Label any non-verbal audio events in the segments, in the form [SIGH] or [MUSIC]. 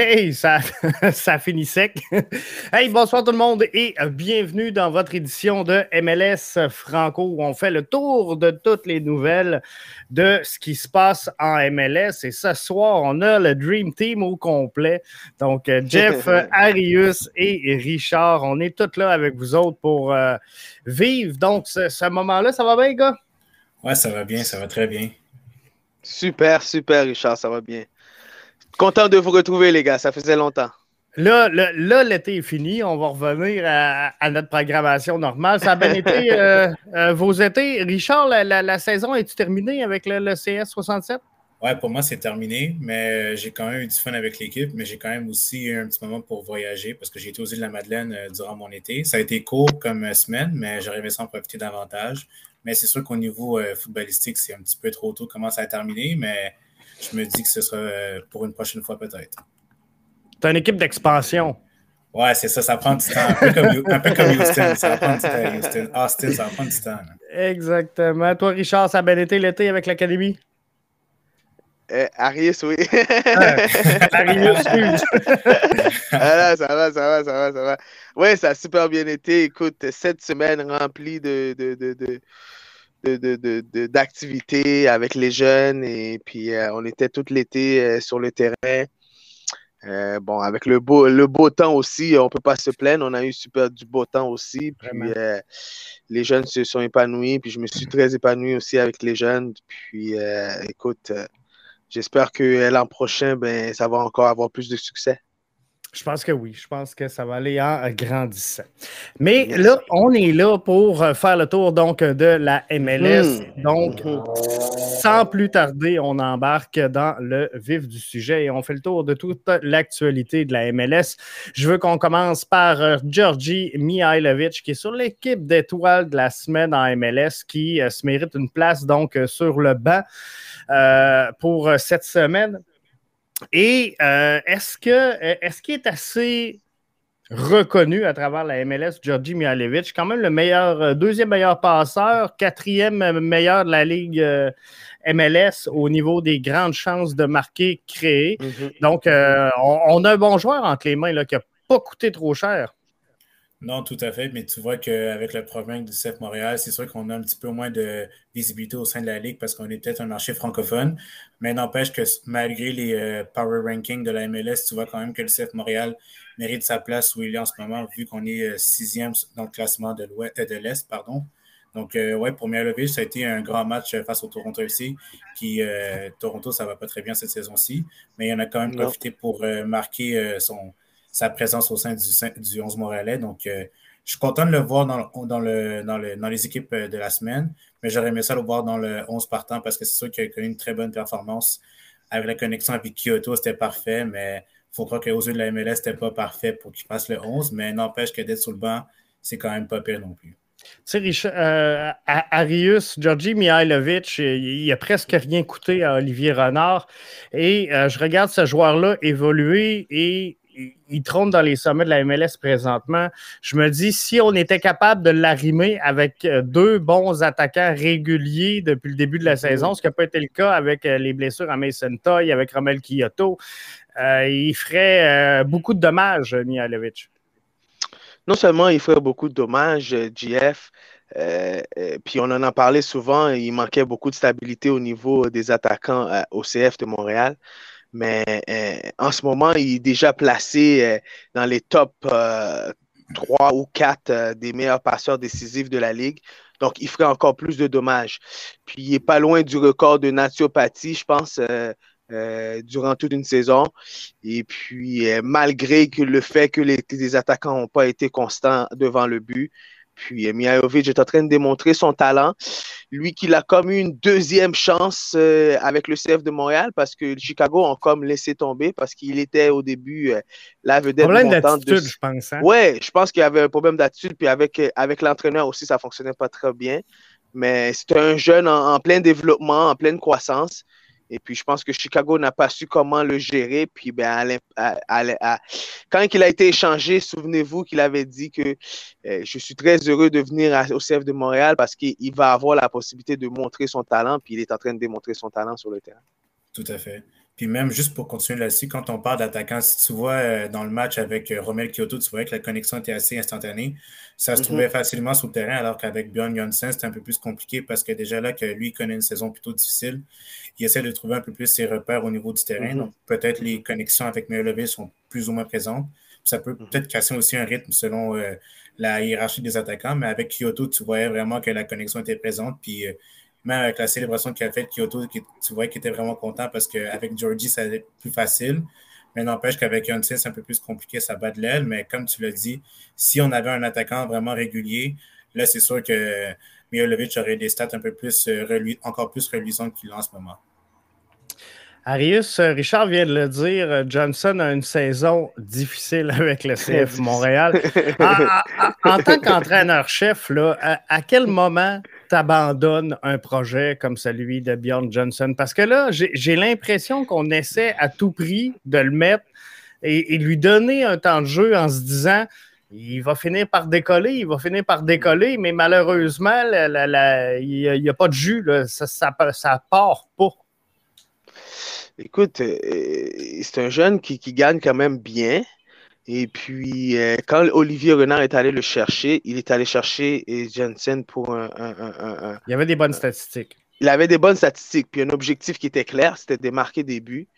Hey, ça, [LAUGHS] ça finit sec. hey, bonsoir tout le monde et bienvenue dans votre édition de MLS Franco où on fait le tour de toutes les nouvelles de ce qui se passe en MLS. Et ce soir, on a le Dream Team au complet. Donc, Jeff, [LAUGHS] Arius et Richard, on est tous là avec vous autres pour euh, vivre. Donc, ce, ce moment-là, ça va bien, gars? Ouais, ça va bien, ça va très bien. Super, super, Richard, ça va bien. Content de vous retrouver, les gars. Ça faisait longtemps. Là, là, l'été est fini. On va revenir à, notre programmation normale. Ça a bien été [LAUGHS] euh, euh, vos étés. Richard, la, saison est-tu terminée avec le, CS 67? Ouais, pour moi, c'est terminé, mais euh, j'ai quand même eu du fun avec l'équipe, mais j'ai quand même aussi eu un petit moment pour voyager parce que j'ai été aux îles de la Madeleine durant mon été. Ça a été court comme semaine, mais j'aurais aimé s'en profiter davantage. Mais c'est sûr qu'au niveau footballistique, c'est un petit peu trop tôt comment ça a terminé, mais je me dis que ce sera euh, pour une prochaine fois peut-être. Tu une équipe d'expansion. Ouais, c'est ça, ça prend du temps. Un peu comme, Houston, ça prend du temps. Houston, Austin, ça prend du temps. Exactement. Toi, Richard, ça a bien été l'été avec l'Académie? Euh, Arius, oui. Arius, ah, [LAUGHS] ça va, ça va, ça va, ça va. Oui, ça a super bien été. Écoute, cette semaine remplie de, de, de d'activités avec les jeunes et puis euh, on était tout l'été euh, sur le terrain. Euh, bon, avec le beau, le beau temps aussi, on ne peut pas se plaindre. On a eu super du beau temps aussi. Puis les jeunes se sont épanouis. Puis je me suis très épanoui aussi avec les jeunes. Puis écoute, j'espère que l'an prochain, ben, ça va encore avoir plus de succès. Je pense que oui. Je pense que ça va aller en grandissant. Mais là, on est là pour euh, faire le tour donc de la MLS. Hmm. Donc, sans plus tarder, on embarque dans le vif du sujet et on fait le tour de toute l'actualité de la MLS. Je veux qu'on commence par euh, Georgi Mihailovic, qui est sur l'équipe d'étoiles de la semaine en MLS, qui euh, se mérite une place donc sur le banc pour cette semaine. Et euh, est-ce que euh, est-ce qu'il est assez reconnu à travers la MLS, Georgi Mihailovic, quand même le meilleur, euh, deuxième meilleur passeur, quatrième meilleur de la Ligue MLS au niveau des grandes chances de marquer créées. Mm-hmm. Donc, on, a un bon joueur entre les mains là, qui n'a pas coûté trop cher. Non, tout à fait, mais tu vois qu'avec le problème du CF Montréal, c'est sûr qu'on a un petit peu moins de visibilité au sein de la Ligue parce qu'on est peut-être un marché francophone, mais n'empêche que malgré les euh, power rankings de la MLS, tu vois quand même que le CF Montréal mérite sa place où il est en ce moment, vu qu'on est euh, sixième dans le classement de euh, l'Est. pardon. Donc, ouais, pour Mihailovic, ça a été un grand match face au Toronto FC. Puis, Toronto, ça va pas très bien cette saison-ci, mais il en a quand même profité pour marquer son sa présence au sein du, du 11 Montréalais. Donc, euh, je suis content de le voir dans, dans, le, dans, le, dans les équipes euh, de la semaine, mais j'aurais aimé ça le voir dans le 11 partant parce que c'est sûr qu'il a connu une très bonne performance. Avec la connexion avec Kyoto, c'était parfait, mais il faut croire qu'aux yeux de la MLS, c'était pas parfait pour qu'il fasse le 11, mais n'empêche que d'être sur le banc, c'est quand même pas pire non plus. Tu sais, euh, Arius, Georgi Mihailovic, il, a presque rien coûté à Olivier Renard. Et je regarde ce joueur-là évoluer et il trône dans les sommets de la MLS présentement. Je me dis, si on était capable de l'arrimer avec euh, deux bons attaquants réguliers depuis le début de la saison, ce qui n'a pas été le cas avec euh, les blessures à Mason Toy, avec Romel Kyoto, euh, il ferait beaucoup de dommages, Mihailovic. Non seulement il ferait beaucoup de dommages, GF, puis on en a parlé souvent, il manquait beaucoup de stabilité au niveau des attaquants au CF de Montréal mais euh, en ce moment, il est déjà placé euh, dans les top 3 euh, ou 4 des meilleurs passeurs décisifs de la Ligue. Donc, il ferait encore plus de dommages. Puis, il n'est pas loin du record de natiopathie, je pense, durant toute une saison. Et puis, malgré que le fait que les attaquants n'ont pas été constants devant le but, puis Mihailovic est en train de démontrer son talent. Lui qui a comme eu une deuxième chance euh, avec le CF de Montréal parce que Chicago ont comme laissé tomber parce qu'il était au début euh, la vedette problème d'attitude, je pense. Hein? Ouais, je pense qu'il y avait un problème d'attitude. Puis avec, euh, avec l'entraîneur aussi, ça fonctionnait pas très bien. Mais c'est un jeune en, plein développement, en pleine croissance. Et puis, je pense que Chicago n'a pas su comment le gérer. Puis, ben, quand il a été échangé, souvenez-vous qu'il avait dit que euh, je suis très heureux de venir au CF de Montréal parce qu'il va avoir la possibilité de montrer son talent. Puis, il est en train de démontrer son talent sur le terrain. Tout à fait. Puis même juste pour continuer là-dessus, quand on parle d'attaquant, si tu vois euh, dans le match avec euh, Romel Kyoto, tu voyais que la connexion était assez instantanée. Ça se mm-hmm. trouvait facilement sur le terrain, alors qu'avec Bjorn Janssen, c'était un peu plus compliqué parce que déjà là, que lui connaît une saison plutôt difficile, il essaie de trouver un peu plus ses repères au niveau du terrain. Mm-hmm. Donc peut-être les connexions avec Mihailovic sont plus ou moins présentes. Ça peut mm-hmm. peut-être casser aussi un rythme selon euh, la hiérarchie des attaquants, mais avec Kyoto, tu voyais vraiment que la connexion était présente. Puis même avec la célébration qu'il a faite, Kyoto, tu vois qu'il était vraiment content parce qu'avec Georgie, ça allait plus facile. Mais n'empêche qu'avec Yonsei, c'est un peu plus compliqué, ça bat de l'aile. Mais comme tu l'as dit, si on avait un attaquant vraiment régulier, là, c'est sûr que Mijolovic aurait des stats un peu plus, euh, encore plus reluisantes qu'il a en ce moment. Arius, euh, Richard vient de le dire, euh, Johnson a une saison difficile avec le CF Montréal. [LAUGHS] En, tant qu'entraîneur-chef, à, à, quel moment t'abandonnes un projet comme celui de Bjorn Johnson? Parce que là, j'ai l'impression qu'on essaie à tout prix de le mettre et, lui donner un temps de jeu en se disant il va finir par décoller, il va finir par décoller, mais malheureusement, il n'y a, pas de jus, ça part pas. Écoute, euh, c'est un jeune qui, gagne quand même bien. Et puis, euh, quand Olivier Renard est allé le chercher, il est allé chercher Jensen pour un, Il y avait des bonnes statistiques. Il avait des bonnes statistiques, puis un objectif qui était clair, c'était de marquer des buts.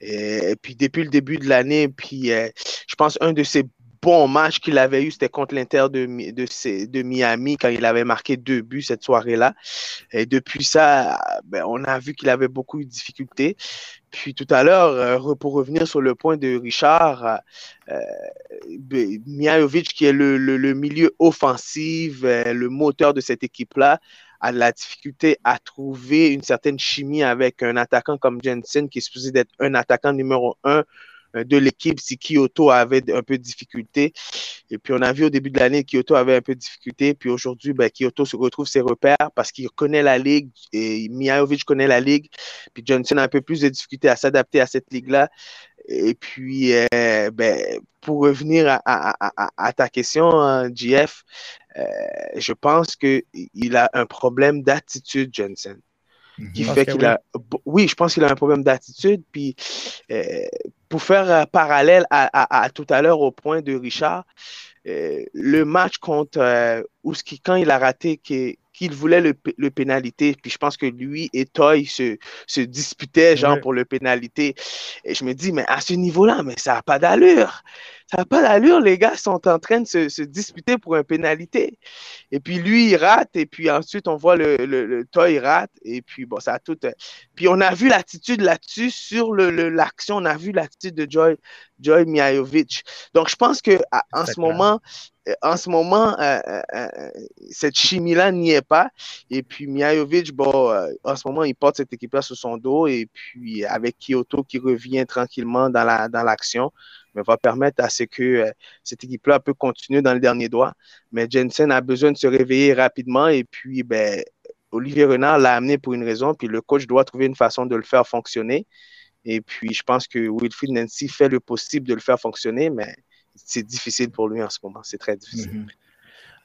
Et, puis, depuis le début de l'année, puis euh, je pense un de ses bons matchs qu'il avait eu, c'était contre l'Inter de, Miami, quand il avait marqué deux buts cette soirée-là. Et depuis ça, ben, on a vu qu'il avait beaucoup de difficultés. Puis tout à l'heure, euh, pour revenir sur le point de Richard, euh, ben, qui est le, milieu offensif, euh, le moteur de cette équipe-là, a de la difficulté à trouver une certaine chimie avec un attaquant comme Jensen, qui est supposé être un attaquant numéro un de l'équipe si Kyoto avait un peu de difficulté. Et puis on a vu au début de l'année Kyoto avait un peu de difficulté. Puis aujourd'hui, ben, Kyoto se retrouve ses repères parce qu'il connaît la ligue et Mijajovic connaît la ligue. Puis Johnson a un peu plus de difficulté à s'adapter à cette ligue-là. Et puis, euh, ben, pour revenir à, ta question, hein, GF, euh, je pense qu'il a un problème d'attitude, Johnson qui mhm. fait qu'il a. Oui, je pense qu'il a un problème d'attitude. Puis, euh, pour faire un parallèle à, tout à l'heure au point de Richard, euh, le match contre euh, Ouski, quand il a raté, qu'il voulait le, le, pénalité. Puis je pense que lui et Toy se, se disputaient, genre, pour le pénalité. Et je me dis, mais à ce niveau-là, mais ça n'a pas d'allure ça n'a pas d'allure, les gars sont en train de se, disputer pour une pénalité. Et puis lui, il rate, et puis ensuite, on voit le, le, toy rate, et puis bon, ça a tout. Euh, puis on a vu l'attitude là-dessus, sur l'action, on a vu l'attitude de Joy, Joy Donc je pense que en ce moment, euh, en ce moment, euh, cette chimie-là n'y est pas. Et puis Miajovic, bon, en ce moment, il porte cette équipe-là sur son dos. Et puis avec Kyoto qui revient tranquillement dans l'action, la, dans mais va permettre à ce que euh, cette équipe-là peut continuer dans le dernier doigt. Mais Jensen a besoin de se réveiller rapidement et puis ben, Olivier Renard l'a amené pour une raison, puis le coach doit trouver une façon de le faire fonctionner. Et puis je pense que Wilfried Nancy fait le possible de le faire fonctionner, mais c'est difficile pour lui en ce moment. C'est très difficile. Mm-hmm.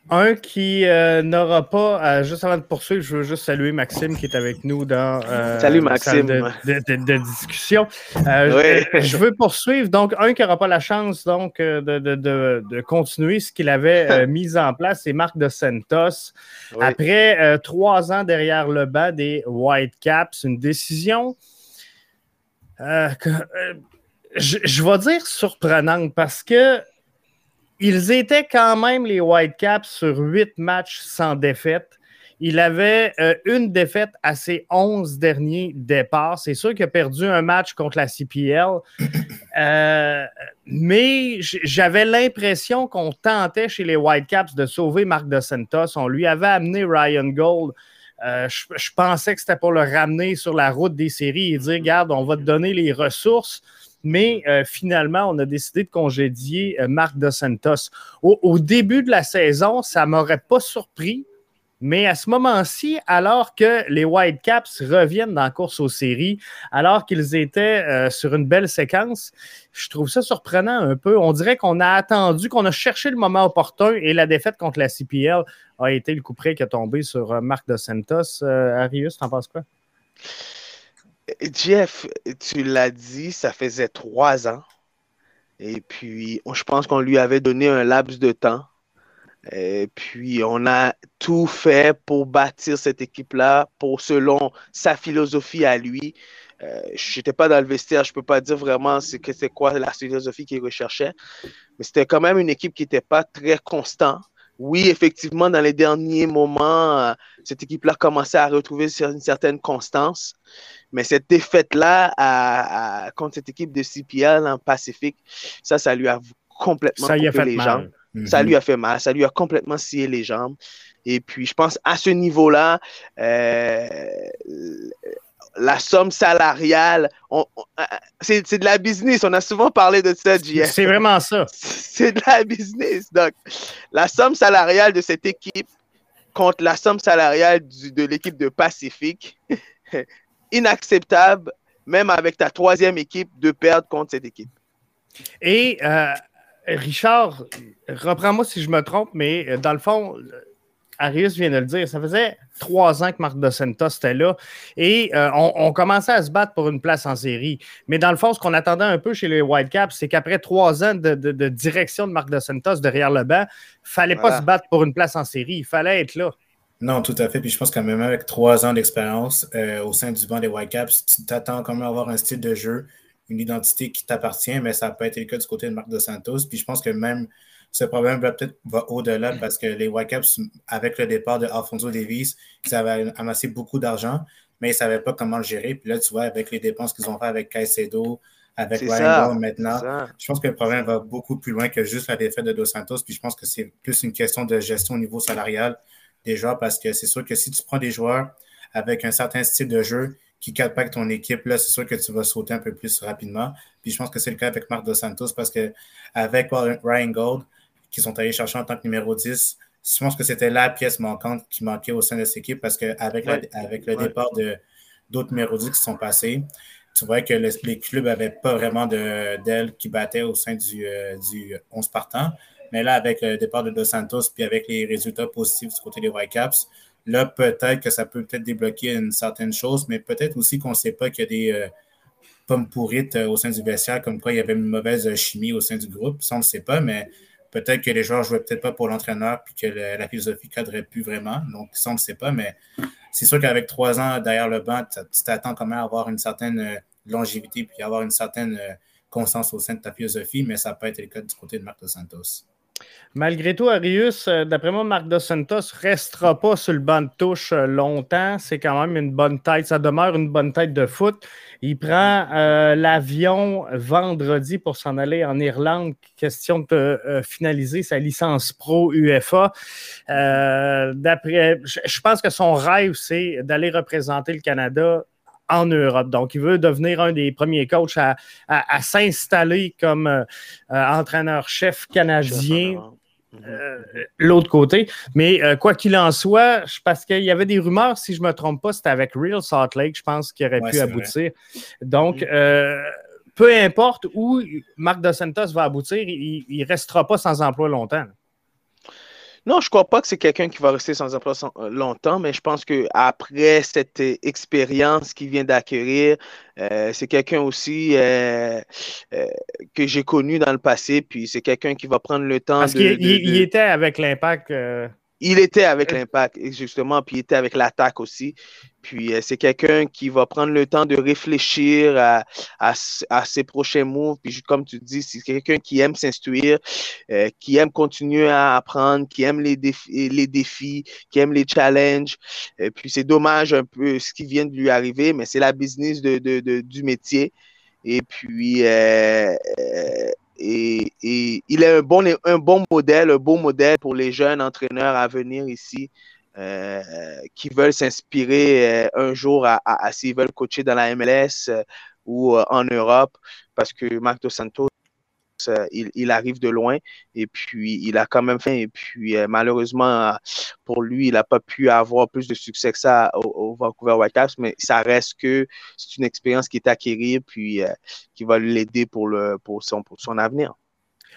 Un qui euh, n'aura pas, euh, juste avant de poursuivre, je veux juste saluer Maxime qui est avec nous dans euh, Salut, Maxime. De, discussion. je, veux poursuivre. Donc, un qui n'aura pas la chance donc, de, continuer ce qu'il avait [LAUGHS] mis en place, c'est Marc de Santos. Après trois ans derrière le bas des Whitecaps, une décision je, je vais dire surprenante parce que ils étaient quand même les Whitecaps sur huit matchs sans défaite. Il avait euh, une défaite à ses onze derniers départs. C'est sûr qu'il a perdu un match contre la CPL. [COUGHS] Euh, mais j'avais l'impression qu'on tentait chez les Whitecaps de sauver Marc De Santos. On lui avait amené Ryan Gold. Euh, je, je, pensais que c'était pour le ramener sur la route des séries et dire, regarde, on va te donner les ressources mais euh, finalement, on a décidé de congédier euh, Marc Dos Santos. Au, début de la saison, ça ne m'aurait pas surpris, mais à ce moment-ci, alors que les Whitecaps reviennent dans la course aux séries, alors qu'ils étaient euh, sur une belle séquence, je trouve ça surprenant un peu. On dirait qu'on a attendu, qu'on a cherché le moment opportun et la défaite contre la CPL a été le coup près qui a tombé sur Marc Dos Santos. Arius, t'en penses quoi? Jeff, tu l'as dit, ça faisait trois ans. Et puis, je pense qu'on lui avait donné un laps de temps. Et puis, on a tout fait pour bâtir cette équipe-là, pour selon sa philosophie à lui. Euh, je n'étais pas dans le vestiaire, je ne peux pas dire vraiment c'est quoi la philosophie qu'il recherchait, mais c'était quand même une équipe qui n'était pas très constante oui, effectivement, dans les derniers moments, euh, cette équipe-là commençait à retrouver une certaine constance. Mais cette défaite-là contre cette équipe de CPL en Pacifique, ça, ça lui a complètement ça coupé les jambes. Ça lui a fait mal. Ça lui a complètement scié les jambes. Et puis, je pense à ce niveau-là, euh, la somme salariale, euh, c'est de la business. On a souvent parlé de ça, JF. C'est vraiment ça. [LAUGHS] C'est de la business. Donc, la somme salariale de cette équipe contre la somme salariale de l'équipe de Pacifique, [LAUGHS] inacceptable, même avec ta troisième équipe, de perdre contre cette équipe. Et euh, Richard, reprends-moi si je me trompe, mais euh, dans le fond, Arius vient de le dire, ça faisait trois ans que Marc Dos Santos était là et euh, on, commençait à se battre pour une place en série. Mais dans le fond, ce qu'on attendait un peu chez les Whitecaps, c'est qu'après trois ans de, direction de Marc Dos Santos derrière le banc, il ne fallait pas se battre pour une place en série, il fallait être là. Non, tout à fait. Puis je pense que même avec trois ans d'expérience euh, au sein du banc des Whitecaps, tu t'attends quand même à avoir un style de jeu, une identité qui t'appartient, mais ça n'a pas été le cas du côté de Marc Dos Santos. Puis je pense que même ce problème va peut-être au-delà parce que les Whitecaps, avec le départ de Alfonso Davis, ils avaient amassé beaucoup d'argent, mais ils ne savaient pas comment le gérer. Puis là, tu vois, avec les dépenses qu'ils ont fait avec Caicedo, avec Ryan maintenant, je pense que le problème va beaucoup plus loin que juste la défaite de Dos Santos. Puis je pense que c'est plus une question de gestion au niveau salarial des joueurs parce que c'est sûr que si tu prends des joueurs avec un certain style de jeu qui capte pas ton équipe, là, c'est sûr que tu vas sauter un peu plus rapidement. Puis je pense que c'est le cas avec Marc Dos Santos parce que avec Ryan Gold, qu'ils sont allés chercher en tant que numéro 10. Je pense que c'était la pièce manquante qui manquait au sein de cette équipe parce qu'avec avec le départ d'autres numéros 10 qui sont passés, tu vois que les clubs n'avaient pas vraiment d'ailes qui battaient au sein du, euh, du 11 partant. Mais là, avec le départ de Dos Santos, puis avec les résultats positifs du côté des Whitecaps, là, peut-être que ça peut peut-être débloquer une certaine chose, mais peut-être aussi qu'on ne sait pas qu'il y a des euh, pommes pourrites euh, au sein du vestiaire, comme quoi il y avait une mauvaise chimie au sein du groupe. Ça, on ne sait pas, mais Peut-être que les joueurs ne jouaient peut-être pas pour l'entraîneur puis que la philosophie ne cadrait plus vraiment. Donc, ça, on ne sait pas, mais c'est sûr qu'avec trois ans derrière le banc, tu t'attends quand même à avoir une certaine euh, longévité puis avoir une certaine euh, constance au sein de ta philosophie, mais ça pas été le cas du côté de Marc Santos. Malgré tout, Arius, euh, d'après moi, Marc Dos Santos ne restera pas sur le banc de touche euh, longtemps. C'est quand même une bonne tête. Ça demeure une bonne tête de foot. Il prend euh, l'avion vendredi pour s'en aller en Irlande. Question de finaliser sa licence pro UFA. d'après, je pense que son rêve, c'est d'aller représenter le Canada en Europe. Donc, il veut devenir un des premiers coachs à, s'installer comme euh, euh, entraîneur-chef canadien. Euh, l'autre côté. Mais quoi qu'il en soit, parce qu'il y avait des rumeurs, si je ne me trompe pas, c'était avec Real Salt Lake, je pense, qu'il aurait pu aboutir. Donc, mm. peu importe où Marc Dos Santos va aboutir, il ne restera pas sans emploi longtemps. Non, je ne crois pas que c'est quelqu'un qui va rester sans emploi euh, longtemps, mais je pense qu'après cette euh, expérience qu'il vient d'acquérir, euh, c'est quelqu'un aussi que j'ai connu dans le passé, puis c'est quelqu'un qui va prendre le temps Parce qu'il était avec l'impact. Il était avec l'impact, justement, puis il était avec l'attaque aussi. Puis euh, c'est quelqu'un qui va prendre le temps de réfléchir à, à, ses prochains moves. Puis comme tu dis, c'est quelqu'un qui aime s'instruire, euh, qui aime continuer à apprendre, qui aime les défis, les défis qui aime les challenges. Et puis c'est dommage un peu ce qui vient de lui arriver, mais c'est la business de, de, du métier. Et puis, euh, et, il est un bon, un bon modèle, un beau modèle pour les jeunes entraîneurs à venir ici. Euh, qui veulent s'inspirer euh, un jour à, s'ils veulent coacher dans la MLS euh, ou en Europe, parce que Marc Dos Santos, il, arrive de loin et puis il a quand même fait. Et puis malheureusement, pour lui, il n'a pas pu avoir plus de succès que ça au, Vancouver Whitecaps, mais ça reste que c'est une expérience qui est acquérie puis qui va l'aider pour, le, pour, son, pour son avenir.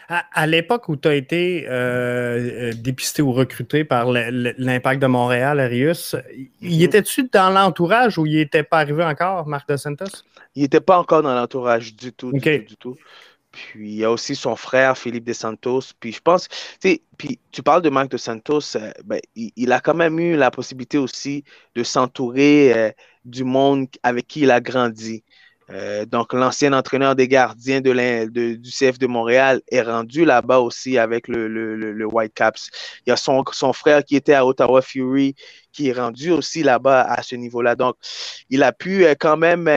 À, l'époque où tu as été euh, euh, dépisté ou recruté par l'Impact de Montréal, Arius, il mhm. était-tu dans l'entourage ou il n'était pas arrivé encore, Marc De Santos? Il n'était pas encore dans l'entourage du tout, du tout, du tout. Puis il y a aussi son frère, Philippe De Santos. Puis je pense, tu puis tu parles de Marc De Santos, euh, ben, il, a quand même eu la possibilité aussi de s'entourer du monde avec qui il a grandi. Euh, donc, l'ancien entraîneur des gardiens du CF de Montréal est rendu là-bas aussi avec le, Whitecaps. Il y a son, frère qui était à Ottawa Fury qui est rendu aussi là-bas à ce niveau-là. Donc, il a pu euh, quand même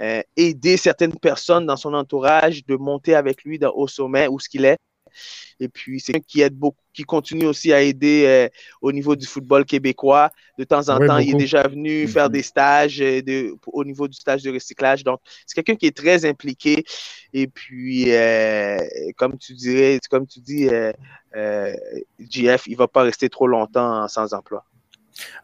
euh, aider certaines personnes dans son entourage de monter avec lui au sommet où ce qu'il est. Et puis, c'est quelqu'un qui aide beaucoup, qui continue aussi à aider euh, au niveau du football québécois. De temps en temps, il est déjà venu faire des stages euh, de, au niveau du stage de recyclage. Donc, c'est quelqu'un qui est très impliqué. Et puis, euh, comme tu dirais, comme tu dis, GF, il ne va pas rester trop longtemps sans emploi.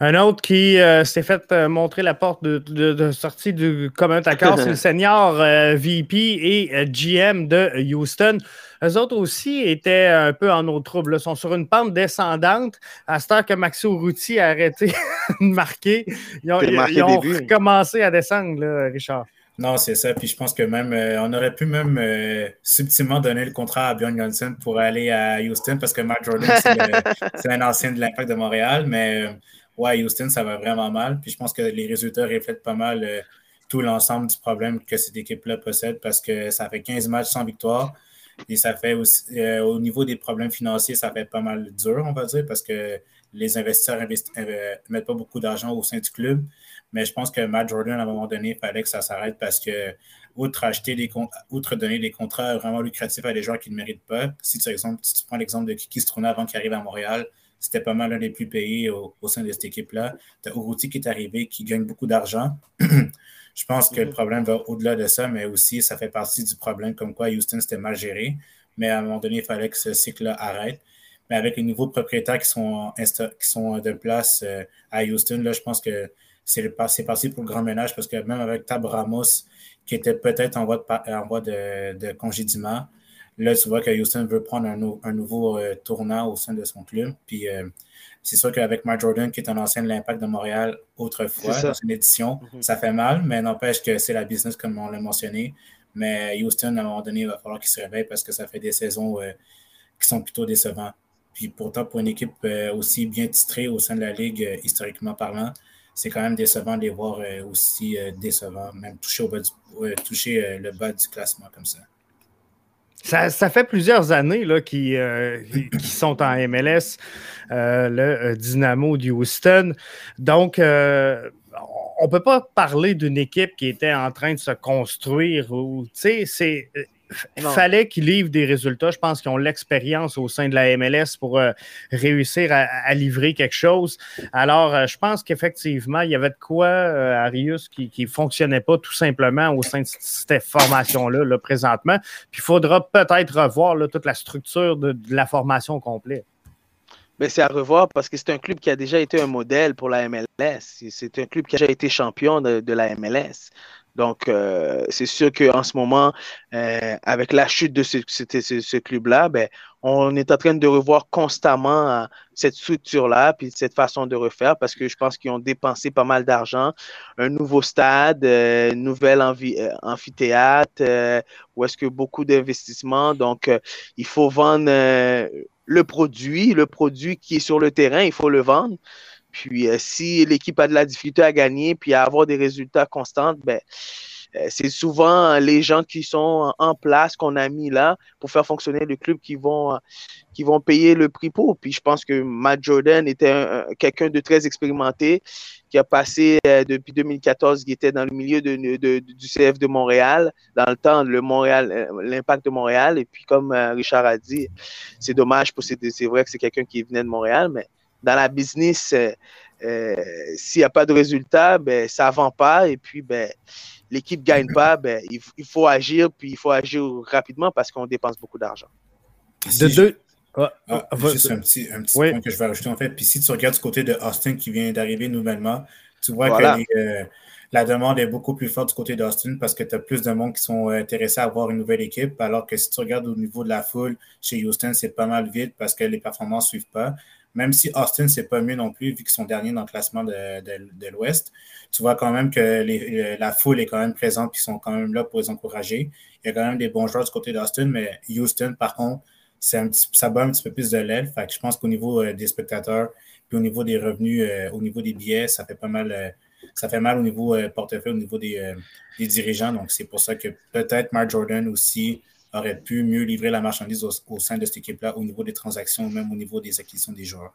Un autre qui s'est fait montrer la porte de, sortie du commun accord, c'est le [LAUGHS] senior VP et GM de Houston. Eux autres aussi étaient un peu en eau trouble. Ils sont sur une pente descendante. À ce heure que Maxo Routy a arrêté [LAUGHS] de marquer, ils ont, recommencé à descendre, Richard. Non, c'est ça. Puis je pense que même, euh, on aurait pu même euh, subtilement donner le contrat à Bjorn Johnson pour aller à Houston parce que Matt Jordan, c'est [LAUGHS] un ancien de l'Impact de Montréal. Mais euh, ouais, Houston, ça va vraiment mal. Puis je pense que les résultats reflètent pas mal tout l'ensemble du problème que cette équipe-là possède parce que ça fait 15 matchs sans victoire. Et ça fait aussi, euh, au niveau des problèmes financiers, ça fait pas mal dur, on va dire, parce que les investisseurs ne euh, mettent pas beaucoup d'argent au sein du club. Mais je pense que Matt Jordan, à un moment donné, il fallait que ça s'arrête parce que, outre acheter des outre donner des contrats vraiment lucratifs à des joueurs qui ne méritent pas, si tu, exemple, tu prends l'exemple de Kiki Struna avant qu'il arrive à Montréal, c'était pas mal l'un des plus payés au, sein de cette équipe-là. Tu as Uruti qui est arrivé, qui gagne beaucoup d'argent. [CLEARS THROAT] Je pense que le mhm. problème va au-delà de ça, mais aussi ça fait partie du problème comme quoi Houston c'était mal géré. Mais à un moment donné, il fallait que ce cycle-là arrête. Mais avec les nouveaux propriétaires qui sont, qui sont de place euh, à Houston, là, je pense que c'est parti pour le grand ménage parce que même avec Tab Ramos, qui était peut-être en voie, de, en voie de, de, congédiement, là, tu vois que Houston veut prendre un, nouveau euh, tournant au sein de son club. Puis euh, c'est sûr qu'avec Mark Jordan, qui est un ancien de l'Impact de Montréal autrefois, dans une édition, mhm. ça fait mal, mais n'empêche que c'est la business comme on l'a mentionné. Mais Houston, à un moment donné, il va falloir qu'il se réveille parce que ça fait des saisons euh, qui sont plutôt décevantes. Puis pourtant, pour une équipe aussi bien titrée au sein de la Ligue, historiquement parlant, c'est quand même décevant de les voir aussi décevants, même toucher, toucher le bas du classement comme ça. Ça, fait plusieurs années qu'ils euh, sont en MLS, euh, le euh, Dynamo de Houston. Donc, on ne peut pas parler d'une équipe qui était en train de se construire. C'est il fallait qu'ils livrent des résultats. Je pense qu'ils ont l'expérience au sein de la MLS pour euh, réussir à, livrer quelque chose. Alors, euh, je pense qu'effectivement, il y avait de quoi, euh, Arius, qui ne fonctionnait pas tout simplement au sein de cette formation-là, là, présentement. Puis il faudra peut-être revoir toute la structure de, la formation complète. Mais c'est à revoir parce que c'est un club qui a déjà été un modèle pour la MLS. C'est un club qui a déjà été champion de la MLS. Donc, euh, c'est sûr qu'en ce moment, euh, avec la chute de ce, club-là, ben, on est en train de revoir constamment euh, cette structure-là, puis cette façon de refaire, parce que je pense qu'ils ont dépensé pas mal d'argent. Un nouveau stade, une nouvelle amphithéâtre, où est-ce que beaucoup d'investissements. Donc, il faut vendre le produit, le produit qui est sur le terrain, il faut le vendre. Puis euh, si l'équipe a de la difficulté à gagner puis à avoir des résultats constants, ben, euh, c'est souvent les gens qui sont en place qu'on a mis là pour faire fonctionner le club qui vont, qui vont payer le prix pour. Puis je pense que Matt Jordan était quelqu'un de très expérimenté qui a passé euh, depuis 2014, qui était dans le milieu du CF de Montréal, dans le temps, le Montréal, l'impact de Montréal. Et puis comme Richard a dit, c'est dommage, c'est vrai que c'est quelqu'un qui venait de Montréal, mais dans la business, euh, euh, s'il n'y a pas de résultat, ben, ça ne vend pas et puis ben, l'équipe ne gagne pas, ben, il, faut agir, puis il faut agir rapidement parce qu'on dépense beaucoup d'argent. De deux. Ah, ah, juste un petit, un petit point que je vais rajouter en fait. Puis si tu regardes du côté de Austin qui vient d'arriver nouvellement, tu vois que les, euh, la demande est beaucoup plus forte du côté d'Austin parce que tu as plus de monde qui sont intéressés à avoir une nouvelle équipe, alors que si tu regardes au niveau de la foule chez Houston, c'est pas mal vite parce que les performances ne suivent pas. Même si Austin, c'est pas mieux non plus, vu qu'ils sont derniers dans le classement de, l'Ouest, tu vois quand même que la foule est quand même présente, et sont quand même là pour les encourager. Il y a quand même des bons joueurs du côté d'Austin, mais Houston, par contre, ça bat un petit peu plus de l'aile. Je pense qu'au niveau euh, des spectateurs, puis au niveau des revenus, euh, au niveau des billets, ça fait pas mal. Euh, ça fait mal au niveau portefeuille, au niveau des, dirigeants. Donc, c'est pour ça que peut-être Mark Jordan aussi aurait pu mieux livrer la marchandise au, sein de cette équipe-là au niveau des transactions, même au niveau des acquisitions des joueurs.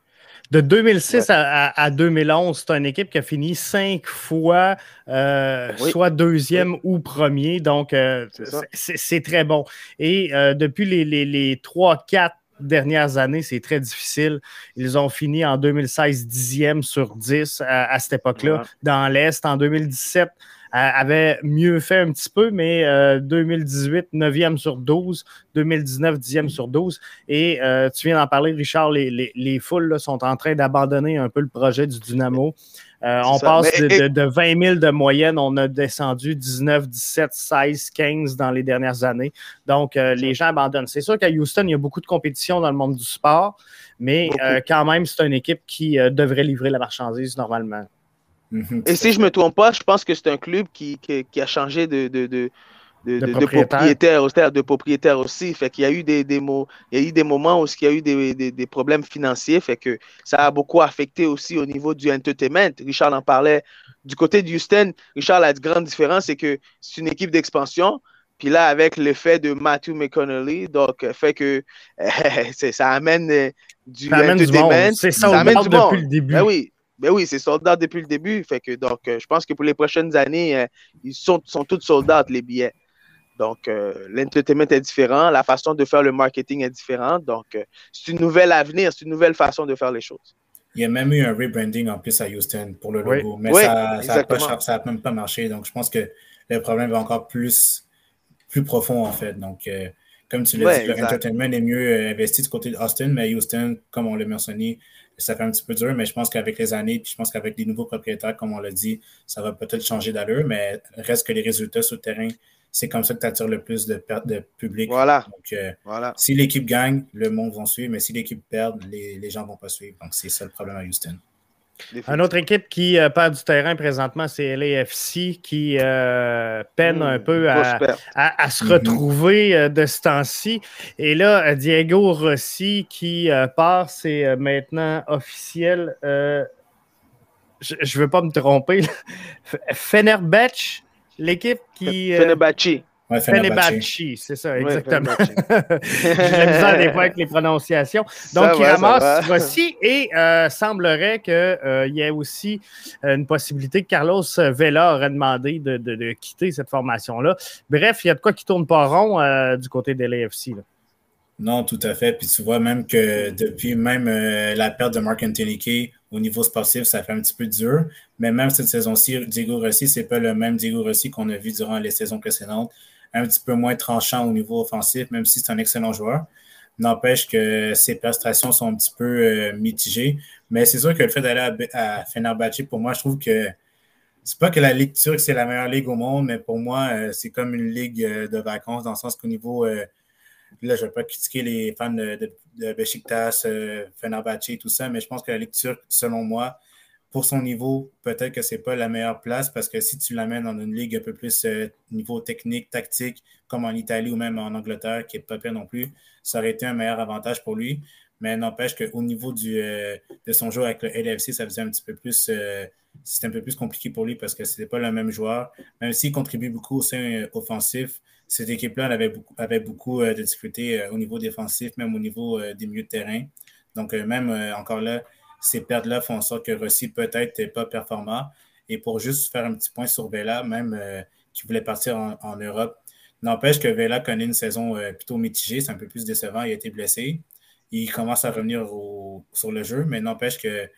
De 2006 à, 2011, c'est une équipe qui a fini cinq fois, euh, soit deuxième ou premier. Donc, euh, c'est très bon. Et euh, depuis les trois, quatre dernières années, c'est très difficile. Ils ont fini en 2016 dixième sur 10 à, cette époque-là dans l'Est. En 2017, avait mieux fait un petit peu, mais 2018, 9e sur 12, 2019, 10e sur 12. Et euh, tu viens d'en parler, Richard, les, foules sont en train d'abandonner un peu le projet du Dynamo. Euh, on passe de, 20 000 de moyenne, on a descendu 19, 17, 16, 15 dans les dernières années. Donc, euh, les gens abandonnent. C'est sûr qu'à Houston, il y a beaucoup de compétition dans le monde du sport, mais quand même, c'est une équipe qui devrait livrer la marchandise normalement. Mhm, Et si je ne me trompe pas, je pense que c'est un club qui, a changé de, de, de, de, propriétaire. de propriétaire aussi. Fait qu'il y a eu des, des, il y a eu des moments où il y a eu des, des, problèmes financiers. Fait que ça a beaucoup affecté aussi au niveau du entertainment. Richard en parlait. Du côté de Houston, Richard, la grande différence, c'est que c'est une équipe d'expansion. Puis là, avec l'effet de Matthew McConnelly, donc fait que [LAUGHS] ça amène euh, du entertainment. C'est ça, ça amène du depuis le début. Ben oui, ben oui, c'est soldats depuis le début. Fait que, donc, euh, je pense que pour les prochaines années, euh, ils sont, sont tous soldats, les billets. Donc, euh, l'entertainment est différent, la façon de faire le marketing est différente. Donc, c'est une nouvelle avenir, c'est une nouvelle façon de faire les choses. Il y a même eu un rebranding en plus à Houston pour le logo, mais ça n'a même pas marché. Donc, je pense que le problème va encore plus, plus profond, en fait. Donc, comme tu l'as dit, l'entertainment est mieux investi du côté d'Austin, mais Houston, comme on l'a mentionné, ça fait un petit peu dur, mais je pense qu'avec les années, puis je pense qu'avec les nouveaux propriétaires, comme on l'a dit, ça va peut-être changer d'allure, mais reste que les résultats sur le terrain, c'est comme ça que tu attires le plus de pertes de public. Voilà. Donc, euh, voilà. si l'équipe gagne, le monde va suivre, mais si l'équipe perd, les, les gens ne vont pas suivre. Donc, c'est ça le problème à Houston. Une autre équipe qui euh, perd du terrain présentement, c'est LAFC qui euh, peine un hmm, peu à, se retrouver euh, de ce temps-ci. Et là, Diego Rossi qui part, c'est maintenant officiel. je ne veux pas me tromper. Fenerbahce, l'équipe qui. Fenerbahce. Ouais, c'est ça, exactement. [LAUGHS] J'ai la misère des fois avec les prononciations. Donc, il ramasse Rossi et euh, semblerait qu'il euh, y ait aussi une possibilité que Carlos Vela aurait demandé de, quitter cette formation-là. Bref, il y a de quoi qui ne tourne pas rond euh, du côté de l'AFC. Non, tout à fait. Puis tu vois même que depuis même la perte de Mark Anthony au niveau sportif, ça fait un petit peu dur. Mais même cette saison-ci, Diego Rossi, ce n'est pas le même Diego Rossi qu'on a vu durant les saisons précédentes un petit peu moins tranchant au niveau offensif, même si c'est un excellent joueur. N'empêche que ses prestations sont un petit peu euh, mitigées. Mais c'est sûr que le fait d'aller à, Fenerbahce, pour moi, je trouve que c'est pas que la Ligue turque, c'est la meilleure ligue au monde, mais pour moi, euh, c'est comme une ligue euh, de vacances, dans le sens qu'au niveau. là, je ne vais pas critiquer les fans de, de, de Besiktas, Fenerbahce, tout ça, mais je pense que la Ligue turque, selon moi, pour son niveau, peut-être que ce n'est pas la meilleure place parce que si tu l'amènes dans une ligue un peu plus euh, niveau technique, tactique, comme en Italie ou même en Angleterre, qui n'est pas pire non plus, ça aurait été un meilleur avantage pour lui. Mais n'empêche qu'au niveau du, euh, de son jeu avec le LFC, ça faisait un petit peu plus. Euh, c'était un peu plus compliqué pour lui parce que ce n'était pas le même joueur. Même s'il contribue beaucoup au sein offensif, cette équipe-là avait avait beaucoup de difficultés au niveau défensif, même au niveau des milieux de terrain. Donc, même encore là, ces pertes-là font en sorte que Rossi peut-être n'est pas performant. Et pour juste faire un petit point sur Vela, même euh, qui voulait partir en, Europe, n'empêche que Vela connaît une saison euh, plutôt mitigée, c'est un peu plus décevant, il a été blessé. Il commence à revenir sur le jeu, mais n'empêche que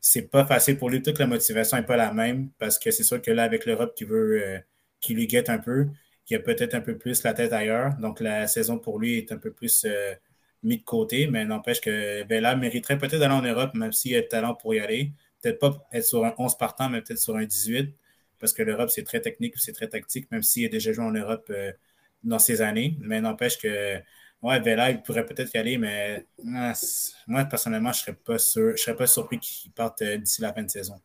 c'est pas facile pour lui. Toute la motivation n'est pas la même parce que c'est sûr que là, avec l'Europe qui veut, euh, qui lui guette un peu, il a peut-être un peu plus la tête ailleurs. Donc la saison pour lui est un peu plus mis de côté, mais n'empêche que Vela mériterait peut-être d'aller en Europe, même s'il a le talent pour y aller. Peut-être pas être sur un 11 partant, mais peut-être sur un 18. parce que l'Europe, c'est très technique, c'est très tactique, même s'il a déjà joué en Europe dans ces années. Mais n'empêche que Ouais, Vela, il pourrait peut-être y aller, mais moi, personnellement, je ne serais, pas sûr, je serais pas surpris qu'il parte d'ici la fin de saison.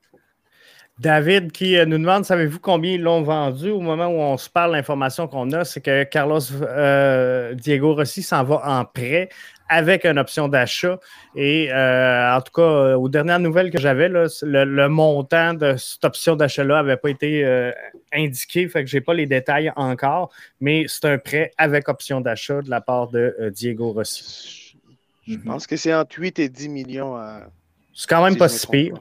David qui euh, nous demande savez-vous combien ils l'ont vendu au moment où on se parle? L'information qu'on a c'est que Carlos euh, Diego Rossi s'en va en prêt avec une option d'achat. Et euh, en tout cas aux dernières nouvelles que j'avais le, montant de cette option d'achat là n'avait pas été indiqué. Fait que j'ai pas les détails encore mais c'est un prêt avec option d'achat de la part de Diego Rossi. Je pense que c'est entre 8 et 10 millions c'est quand même pas si pire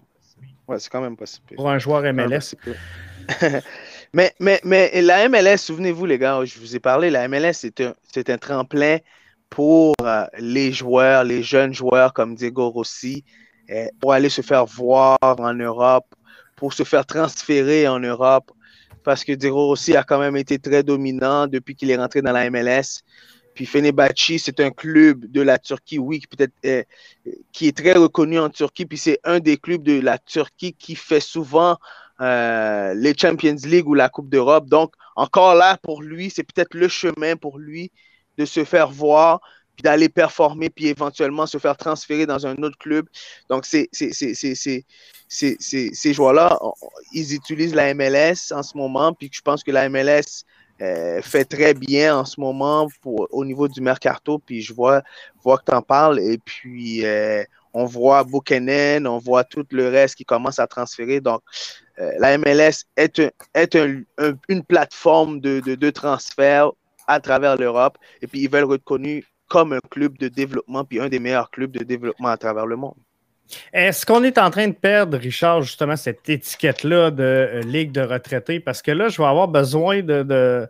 Ouais, c'est quand même possible. Pour un joueur MLS. [LAUGHS] mais, mais, mais la MLS, souvenez-vous, les gars, je vous ai parlé, la MLS, c'est un, un, tremplin pour euh, les joueurs, les jeunes joueurs comme Diego Rossi, euh, pour aller se faire voir en Europe, pour se faire transférer en Europe, parce que Diego Rossi a quand même été très dominant depuis qu'il est rentré dans la MLS. Puis Fenerbahçe, c'est un club de la Turquie, oui, peut-être euh, qui est très reconnu en Turquie. Puis c'est un des clubs de la Turquie qui fait souvent euh, les Champions League ou la Coupe d'Europe. Donc, encore là, pour lui, c'est peut-être le chemin pour lui de se faire voir, puis d'aller performer, puis éventuellement se faire transférer dans un autre club. Donc, c'est, ces joueurs-là, ils utilisent la MLS en ce moment, puis je pense que la MLS euh, fait très bien en ce moment pour, au niveau du mercato. Puis je vois, vois que tu en parles. Et puis, euh, on voit Buchanan, on voit tout le reste qui commence à transférer. Donc, euh, la MLS est, est une plateforme de, de, de, transfert à travers l'Europe. Et puis, ils veulent être reconnus comme un club de développement, puis un des meilleurs clubs de développement à travers le monde. Est-ce qu'on est en train de perdre, Richard, justement, cette étiquette-là de euh, Ligue de retraités? Parce que là, je vais avoir besoin de,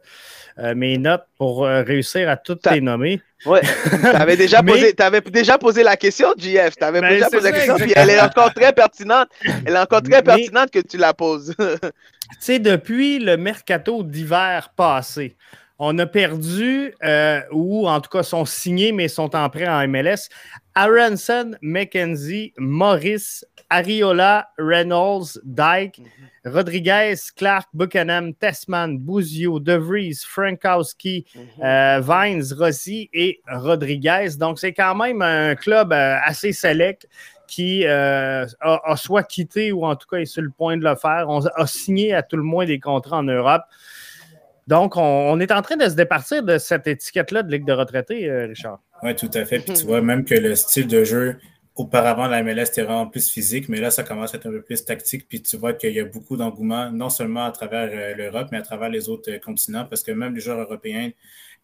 euh, mes notes pour euh, réussir à toutes les nommer. Oui. [LAUGHS] Tu avais, déjà posé, avais déjà posé la question, JF. Tu avais ben, déjà posé la question, puis elle est encore très pertinente. Elle est encore très pertinente que tu la poses. [LAUGHS] tu sais, depuis le mercato d'hiver passé, on a perdu, ou en tout cas sont signés, mais sont en prêt en MLS, Aronson, McKenzie, Morris, Ariola, Reynolds, Dyke, mhm. Rodriguez, Clark, Buchanan, Tessman, Buzio, DeVries, Frankowski, mhm. euh, Vines, Rossi et Rodriguez. Donc, c'est quand même un club euh, assez select qui euh, a, soit quitté ou en tout cas est sur le point de le faire. On a signé à tout le moins des contrats en Europe. Donc, on, est en train de se départir de cette étiquette-là de Ligue de retraités, Richard. Oui, tout à fait. Puis tu vois même que le style de jeu, auparavant, la MLS était vraiment plus physique, mais là, ça commence à être un peu plus tactique. Puis tu vois qu'il y a beaucoup d'engouement, non seulement à travers euh, l'Europe, mais à travers les autres euh, continents, parce que même les joueurs européens,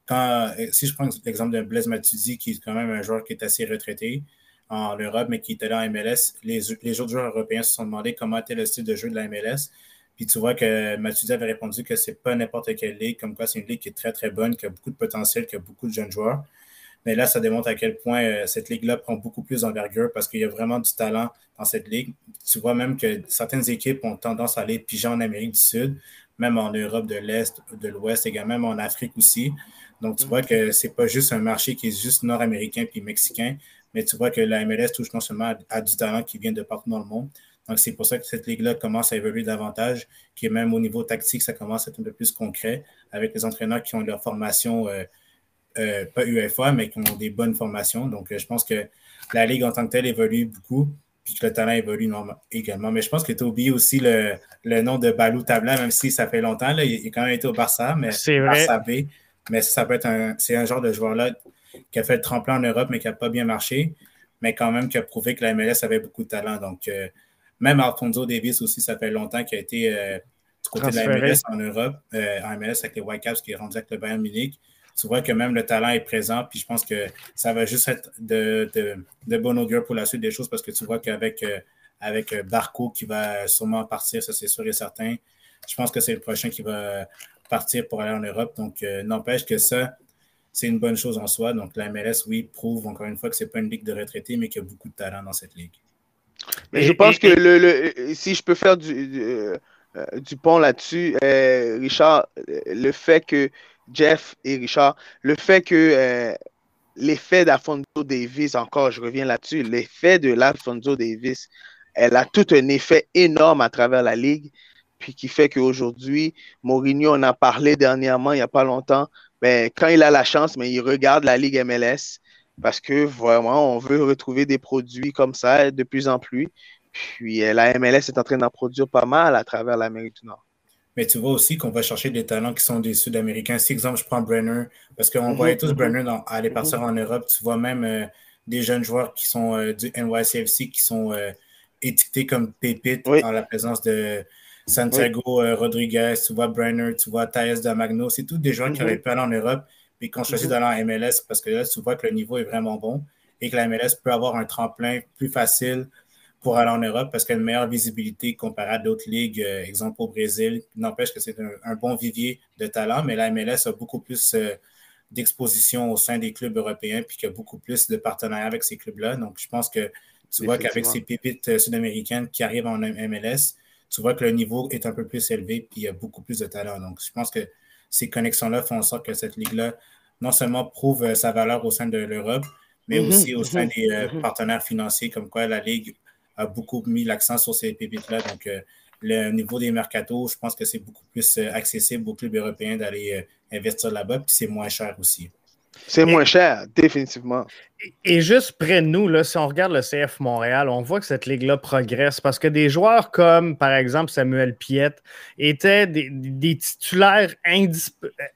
quand, euh, si je prends l'exemple de Blaise Matuidi, qui est quand même un joueur qui est assez retraité en Europe, mais qui était là en MLS, les, les autres joueurs européens se sont demandé comment était le style de jeu de la MLS. Puis tu vois que Matuidi avait répondu que c'est pas n'importe quelle ligue, comme quoi c'est une ligue qui est très, très bonne, qui a beaucoup de potentiel, qui a beaucoup de jeunes joueurs. Mais là, ça démontre à quel point euh, cette ligue-là prend beaucoup plus d'envergure parce qu'il y a vraiment du talent dans cette ligue. Tu vois même que certaines équipes ont tendance à aller piger en Amérique du Sud, même en Europe de l'Est, de l'Ouest, également même en Afrique aussi. Donc, tu vois que c'est pas juste un marché qui est juste nord-américain puis mexicain, mais tu vois que la MLS touche non seulement à, du talent qui vient de partout dans le monde. Donc, c'est pour ça que cette ligue-là commence à évoluer davantage, qui est même au niveau tactique, ça commence à être un peu plus concret avec les entraîneurs qui ont leur formation euh, euh, pas UFA, mais qui ont des bonnes formations. Donc, euh, je pense que la Ligue en tant que telle évolue beaucoup, puis que le talent évolue également. Mais je pense que tu as oublié aussi le, nom de Balou Tabla, même si ça fait longtemps. Là, il, a quand même été au Barça, mais Barça B. Mais ça peut être un, c'est un genre de joueur-là qui a fait le tremplin en Europe, mais qui n'a pas bien marché, mais quand même qui a prouvé que la MLS avait beaucoup de talent. Donc, même Alfonso Davis aussi, ça fait longtemps qu'il a été du côté de la MLS en Europe, en MLS avec les Whitecaps, qui est rendu avec le Bayern Munich tu vois que même le talent est présent. Puis je pense que ça va juste être de, de, de bon augure pour la suite des choses parce que tu vois qu'avec euh, avec euh, Barco qui va sûrement partir, ça c'est sûr et certain. Je pense que c'est le prochain qui va partir pour aller en Europe. Donc, euh, n'empêche que ça, c'est une bonne chose en soi. Donc, la MLS, oui, prouve encore une fois que ce n'est pas une ligue de retraités, mais qu'il y a beaucoup de talent dans cette ligue. Mais je pense que le, le, si je peux faire du, du pont là-dessus, Richard, le fait que Jeff et Richard, le fait que euh, l'effet d'Alfonso Davis, encore, je reviens là-dessus, l'effet de l'Alfonso Davis, elle a tout un effet énorme à travers la ligue. puis qui fait qu'aujourd'hui, Mourinho en a parlé dernièrement, il n'y a pas longtemps, ben, quand il a la chance, mais il regarde la Ligue MLS parce que vraiment, on veut retrouver des produits comme ça de plus en plus. Puis euh, la MLS est en train d'en produire pas mal à travers l'Amérique du Nord. Mais tu vois aussi qu'on va chercher des talents qui sont des Sud-Américains. Si, exemple, je prends Brenner, parce qu'on mhm, voyait tous mhm. Brenner dans, aller mhm. partir en Europe. Tu vois même euh, des jeunes joueurs qui sont euh, du NYCFC qui sont étiquetés comme pépites en la présence de Santiago Rodriguez. Tu vois Brenner, tu vois Thais Damagno. C'est tous des joueurs qui auraient pu aller en Europe et qu'on choisit d'aller en MLS parce que là, tu vois que le niveau est vraiment bon et que la MLS peut avoir un tremplin plus facile pour aller en Europe parce qu'elle a une meilleure visibilité comparée à d'autres ligues, euh, exemple au Brésil. N'empêche que c'est un, bon vivier de talent, mais la MLS a beaucoup plus euh, d'exposition au sein des clubs européens puis qu'il y a beaucoup plus de partenariats avec ces clubs-là. Donc, je pense que tu vois qu'avec ces pépites euh, sud-américaines qui arrivent en MLS, tu vois que le niveau est un peu plus élevé puis il y a beaucoup plus de talent. Donc, je pense que ces connexions-là font en sorte que cette ligue-là non seulement prouve sa valeur au sein de l'Europe, mais mm-hmm, aussi au sein mm-hmm, des mm-hmm. partenaires financiers, comme quoi la Ligue a beaucoup mis l'accent sur ces pépites-là. Donc, euh, le niveau des mercatos, je pense que c'est beaucoup plus euh, accessible aux clubs européens d'aller euh, investir là-bas, puis c'est moins cher aussi. C'est moins cher, définitivement. Et juste près de nous, là, si on regarde le CF Montréal, on voit que cette ligue-là progresse parce que des joueurs comme, par exemple, Samuel Piette étaient des, titulaires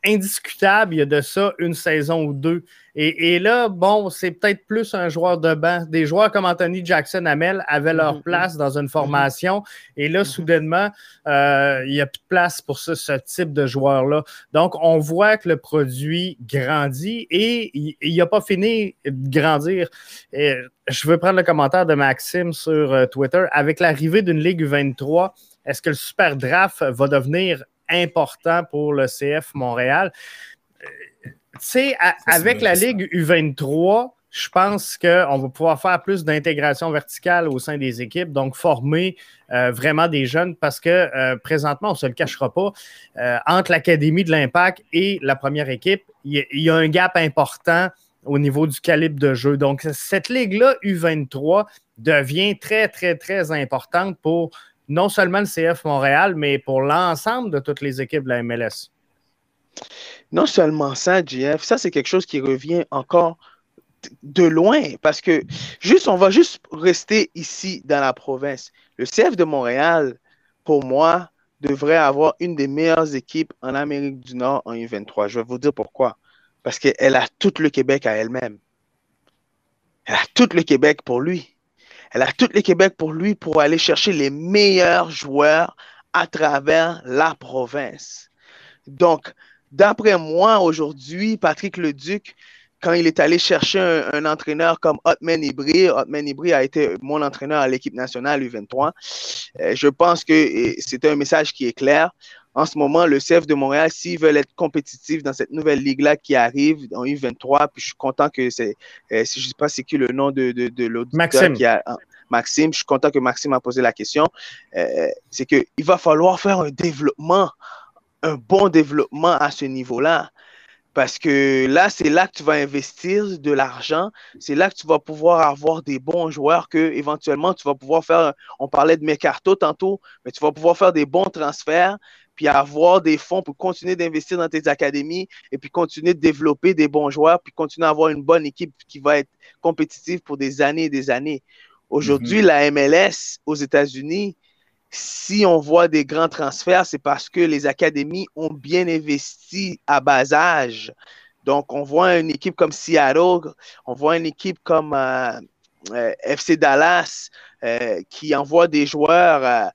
indiscutables il y a de ça une saison ou deux. Et, là, bon, c'est peut-être plus un joueur de banc. Des joueurs comme Anthony Jackson Hamel avaient leur mm-hmm. place dans une formation. Et là, mm-hmm. soudainement, euh, il n'y a plus de place pour ce, type de joueur-là. Donc, on voit que le produit grandit et il n'a pas fini de grandir. Et je veux prendre le commentaire de Maxime sur euh, Twitter. Avec l'arrivée d'une Ligue U23, est-ce que le Super Draft va devenir important pour le CF Montréal? Sais, avec la Ligue U23, je pense qu'on va pouvoir faire plus d'intégration verticale au sein des équipes, donc former euh, vraiment des jeunes parce que euh, présentement, on ne se le cachera pas, euh, entre l'Académie de l'Impact et la première équipe, il y, a un gap important au niveau du calibre de jeu. Donc, cette ligue-là, U23, devient très, très, très importante pour non seulement le CF Montréal, mais pour l'ensemble de toutes les équipes de la MLS. Non seulement ça, JF, ça c'est quelque chose qui revient encore de loin parce que juste, on va juste rester ici dans la province. Le CF de Montréal, pour moi, devrait avoir une des meilleures équipes en Amérique du Nord en U23. Je vais vous dire pourquoi. Parce qu'elle a tout le Québec à elle-même. Elle a tout le Québec pour lui. Elle a tout le Québec pour lui pour aller chercher les meilleurs joueurs à travers la province. Donc, D'après moi, aujourd'hui, Patrick Leduc, quand il est allé chercher un, entraîneur comme Otman Ibri, Otman Ibri a été mon entraîneur à l'équipe nationale U23. Euh, je pense que c'est un message qui est clair. En ce moment, le CF de Montréal, s'ils veulent être compétitifs dans cette nouvelle ligue-là qui arrive en U23, puis je suis content que c'est, euh, si je ne sais pas c'est qui le nom de, de, l'auditeur qui a, Maxime, je suis content que Maxime a posé la question, euh, c'est qu'il va falloir faire un développement un bon développement à ce niveau-là. Parce que là, c'est là que tu vas investir de l'argent. C'est là que tu vas pouvoir avoir des bons joueurs que éventuellement tu vas pouvoir faire. On parlait de Mercato tantôt, mais tu vas pouvoir faire des bons transferts, puis avoir des fonds pour continuer d'investir dans tes académies et puis continuer de développer des bons joueurs, puis continuer à avoir une bonne équipe qui va être compétitive pour des années et des années. Aujourd'hui, mm-hmm. la MLS aux États-Unis, si on voit des grands transferts, c'est parce que les académies ont bien investi à bas âge. Donc, on voit une équipe comme Seattle, on voit une équipe comme euh, euh, FC Dallas euh, qui envoie des joueurs,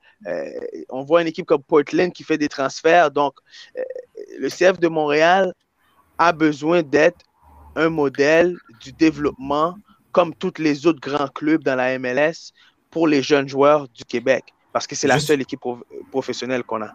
on voit une équipe comme Portland qui fait des transferts. Donc, le CF de Montréal a besoin d'être un modèle du développement comme tous les autres grands clubs dans la MLS pour les jeunes joueurs du Québec parce que c'est la seule équipe professionnelle qu'on a.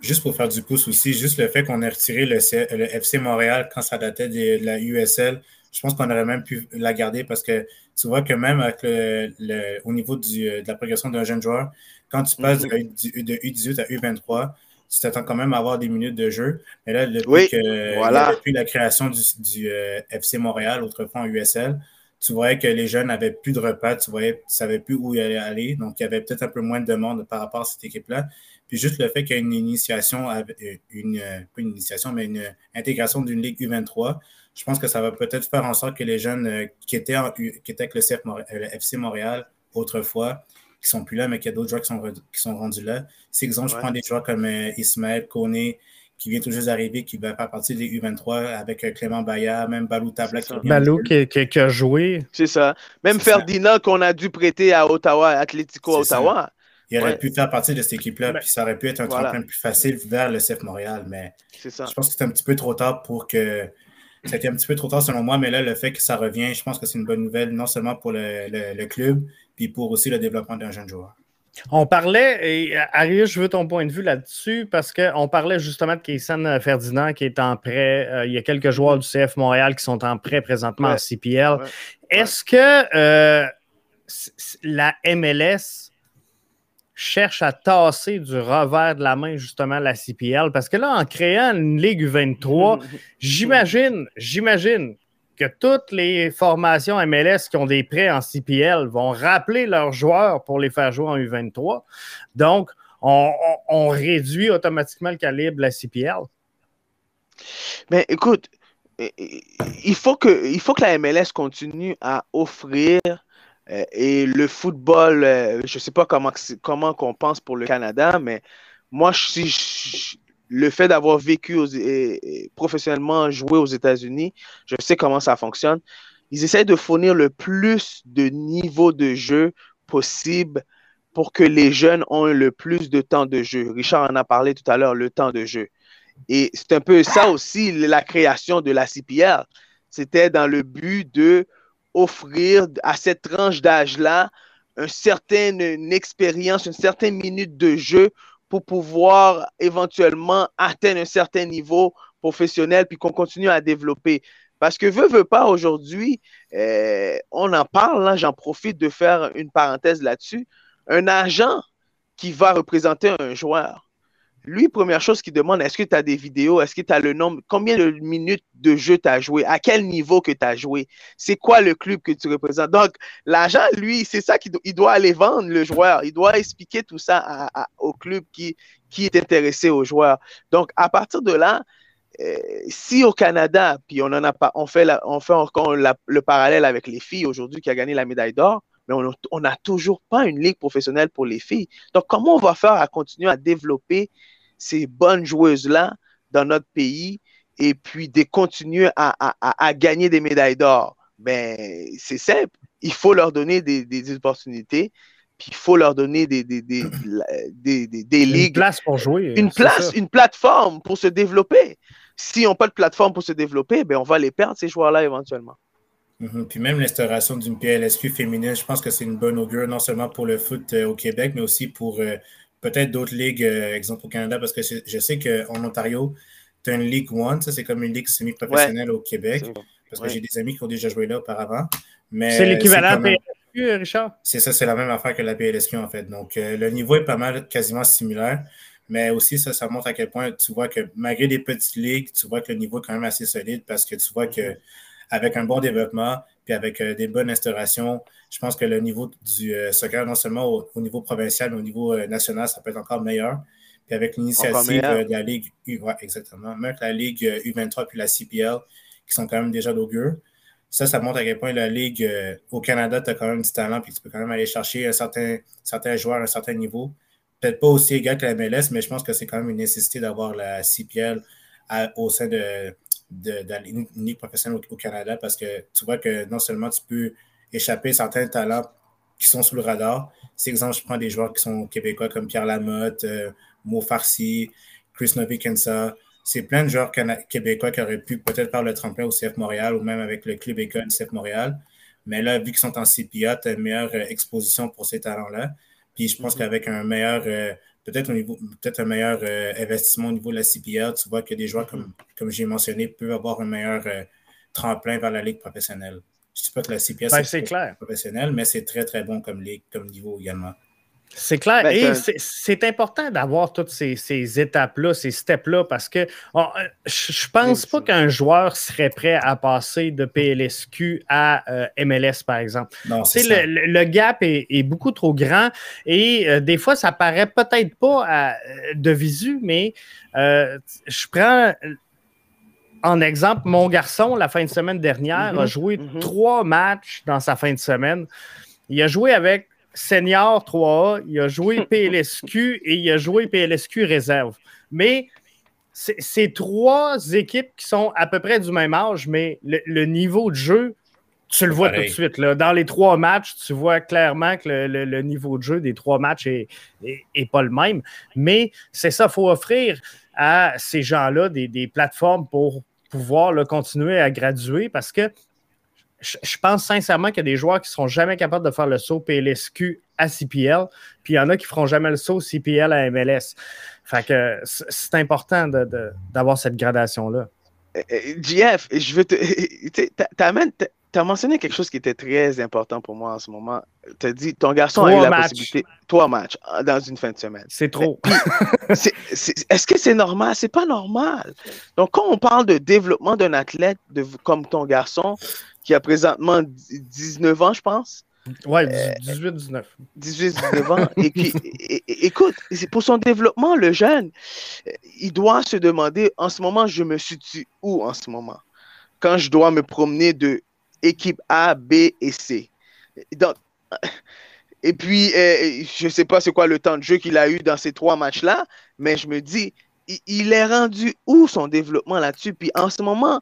Juste pour faire du pouce aussi, juste le fait qu'on ait retiré le, FC Montréal quand ça datait de, la USL, je pense qu'on aurait même pu la garder parce que tu vois que même avec le, au niveau de la progression d'un jeune joueur, quand tu passes de, mm-hmm. U18 à U23, tu t'attends quand même à avoir des minutes de jeu. Mais là, depuis, que, depuis la création du, euh, FC Montréal, autrefois en USL, tu voyais que les jeunes n'avaient plus de repas, tu voyais, ne savaient plus où ils allaient aller. Donc, il y avait peut-être un peu moins de demandes par rapport à cette équipe-là. Puis juste le fait qu'il y ait une initiation, euh, une, pas une initiation, mais une intégration d'une Ligue U23, je pense que ça va peut-être faire en sorte que les jeunes euh, qui étaient, qui étaient avec le, FC Montréal autrefois, qui sont plus là, mais qu'il y a d'autres joueurs qui sont, qui sont rendus là. C'est exemple, je prends des joueurs comme euh, Ismaël, Kone, qui vient tout juste d'arriver, qui va faire partie des U23 avec euh, Clément Bayard, même Balou Tabla. Balou qui, a joué. C'est ça. Même Ferdinand qu'on a dû prêter à Ottawa, Atlético Ottawa. Il aurait pu faire partie de cette équipe-là, puis ça aurait pu être un tremplin plus facile vers le CF Montréal, mais je pense que c'est un petit peu trop tard pour que. C'était un petit peu trop tard selon moi, mais là, le fait que ça revient, je pense que c'est une bonne nouvelle, non seulement pour le, le club, puis pour aussi le développement d'un jeune joueur. On parlait, et Arius, je veux ton point de vue là-dessus, parce qu'on parlait justement de Kaysan Ferdinand qui est en prêt. Euh, il y a quelques joueurs du CF Montréal qui sont en prêt présentement en CPL. Est-ce que euh, la MLS cherche à tasser du revers de la main justement la CPL? Parce que là, en créant une Ligue 23, [LAUGHS] j'imagine, j'imagine que toutes les formations MLS qui ont des prêts en CPL vont rappeler leurs joueurs pour les faire jouer en U23. Donc, on, réduit automatiquement le calibre de la CPL. Mais écoute, il faut que, il faut que la MLS continue à offrir euh, et le football, euh, je ne sais pas comment, comment pense pour le Canada, mais moi, si je, le fait d'avoir vécu professionnellement, joué aux États-Unis, je sais comment ça fonctionne. Ils essaient de fournir le plus de niveaux de jeu possible pour que les jeunes aient le plus de temps de jeu. Richard en a parlé tout à l'heure, le temps de jeu. Et c'est un peu ça aussi la création de la CPR. C'était dans le but de offrir à cette tranche d'âge-là une certaine expérience, une certaine minute de jeu pour pouvoir éventuellement atteindre un certain niveau professionnel, puis qu'on continue à développer. Parce que veut, veut pas, aujourd'hui, euh, on en parle, là, j'en profite de faire une parenthèse là-dessus. Un agent qui va représenter un joueur, lui, première chose qu'il demande, est-ce que tu as des vidéos? Est-ce que tu as le nombre? Combien de minutes de jeu tu as joué? À quel niveau que tu as joué? C'est quoi le club que tu représentes? Donc, l'agent, lui, c'est ça qu'il doit aller vendre le joueur. Il doit expliquer tout ça au club qui, est intéressé au joueur. Donc, à partir de là, euh, si au Canada, puis on en a pas, on fait, on fait encore le parallèle avec les filles aujourd'hui qui a gagné la médaille d'or, mais on n'a toujours pas une ligue professionnelle pour les filles. Donc, comment on va faire à continuer à développer ces bonnes joueuses-là dans notre pays et puis de continuer à, gagner des médailles d'or? Ben, c'est simple. Il faut leur donner des, opportunités, puis il faut leur donner des, des, ligues. Une place pour jouer. Une place, une plateforme pour se développer. Si on n'a pas de plateforme pour se développer, ben on va les perdre, ces joueurs-là, éventuellement. Mhm. Puis même l'instauration d'une PLSQ féminine, je pense que c'est une bonne augure, non seulement pour le foot euh, au Québec, mais aussi pour euh, peut-être d'autres ligues, euh, exemple au Canada, parce que je sais qu'en Ontario, tu as une Ligue One, ça c'est comme une ligue semi-professionnelle au Québec, parce que j'ai des amis qui ont déjà joué là auparavant. C'est l'équivalent de PLSQ, Richard? C'est ça, c'est la même affaire que la PLSQ en fait. Donc le niveau est pas mal quasiment similaire. Mais aussi, ça, ça montre à quel point tu vois que malgré les petites ligues, tu vois que le niveau est quand même assez solide parce que tu vois que avec un bon développement, puis avec euh, des bonnes instaurations, je pense que le niveau du euh, soccer, non seulement au, niveau provincial, mais au niveau euh, national, ça peut être encore meilleur. Puis avec l'initiative de la Ligue U, exactement, même la Ligue U23 puis la CPL, qui sont quand même déjà d'augure. Ça, ça montre à quel point la Ligue au Canada, tu as quand même du talent, puis tu peux quand même aller chercher un certain, certains joueurs à un certain niveau. Peut-être pas aussi égal que la MLS, mais je pense que c'est quand même une nécessité d'avoir la CPL au sein de, de, de professionnelle au, Canada parce que tu vois que non seulement tu peux échapper certains talents qui sont sous le radar. C'est exemple, je prends des joueurs qui sont québécois comme Pierre Lamotte, euh, Mo Farsi, Chris Novikensa. C'est plein de joueurs québécois qui auraient pu peut-être faire le tremplin au CF Montréal ou même avec le club école du CF Montréal. Mais là, vu qu'ils sont en CPA, tu as une meilleure euh, exposition pour ces talents-là. Puis je pense mm-hmm. qu'avec un meilleur euh, peut-être peut-être un meilleur euh, investissement au niveau de la CPL. Tu vois que des joueurs, comme, comme j'ai mentionné, peuvent avoir un meilleur euh, tremplin vers la ligue professionnelle. Je ne dis pas que la CPL ben, c'est clair. professionnelle, mais c'est très, très bon comme ligue, comme niveau également. C'est clair. Ben, Et c'est important d'avoir toutes ces, étapes-là, ces steps-là, parce que oh, euh, je ne pense pas qu'un joueur serait prêt à passer de PLSQ à euh, MLS, par exemple. Non, le, le, gap est, beaucoup trop grand et euh, des fois, ça paraît peut-être pas de visu, mais je prends en exemple mon garçon, la fin de semaine dernière, a mm-hmm. joué mm-hmm. trois matchs dans sa fin de semaine. Il a joué avec senior 3A, il a joué [LAUGHS] PLSQ et il a joué PLSQ réserve. Mais c'est trois équipes qui sont à peu près du même âge, mais le, niveau de jeu, tu le vois tout de suite. Là. Dans les trois matchs, tu vois clairement que le, niveau de jeu des trois matchs n'est est, pas le même. Mais c'est ça, il faut offrir à ces gens-là des, des, plateformes pour pouvoir continuer à graduer parce que je pense sincèrement qu'il y a des joueurs qui ne seront jamais capables de faire le saut PLSQ à CPL, puis il y en a qui ne feront jamais le saut CPL à MLS. Fait que c'est important d'avoir cette gradation-là. JF, je veux te. [LAUGHS] Tu as mentionné quelque chose qui était très important pour moi en ce moment. Tu as dit ton garçon a eu la possibilité. Trois matchs ah, dans une fin de semaine. C'est trop. [LAUGHS] Est-ce que c'est normal? C'est pas normal. Donc, quand on parle de développement d'un athlète de, comme ton garçon, qui a présentement 19 ans, je pense. Ouais, 18-19. 18-19 ans. [LAUGHS] et qui, écoute, pour son développement, le jeune, il doit se demander en ce moment, je me situe où en ce moment? Quand je dois me promener de équipe A, B et C. Donc, [LAUGHS] et puis, euh, je ne sais pas c'est quoi le temps de jeu qu'il a eu dans ces trois matchs-là, mais je me dis, il, est rendu où son développement là-dessus? Puis en ce moment,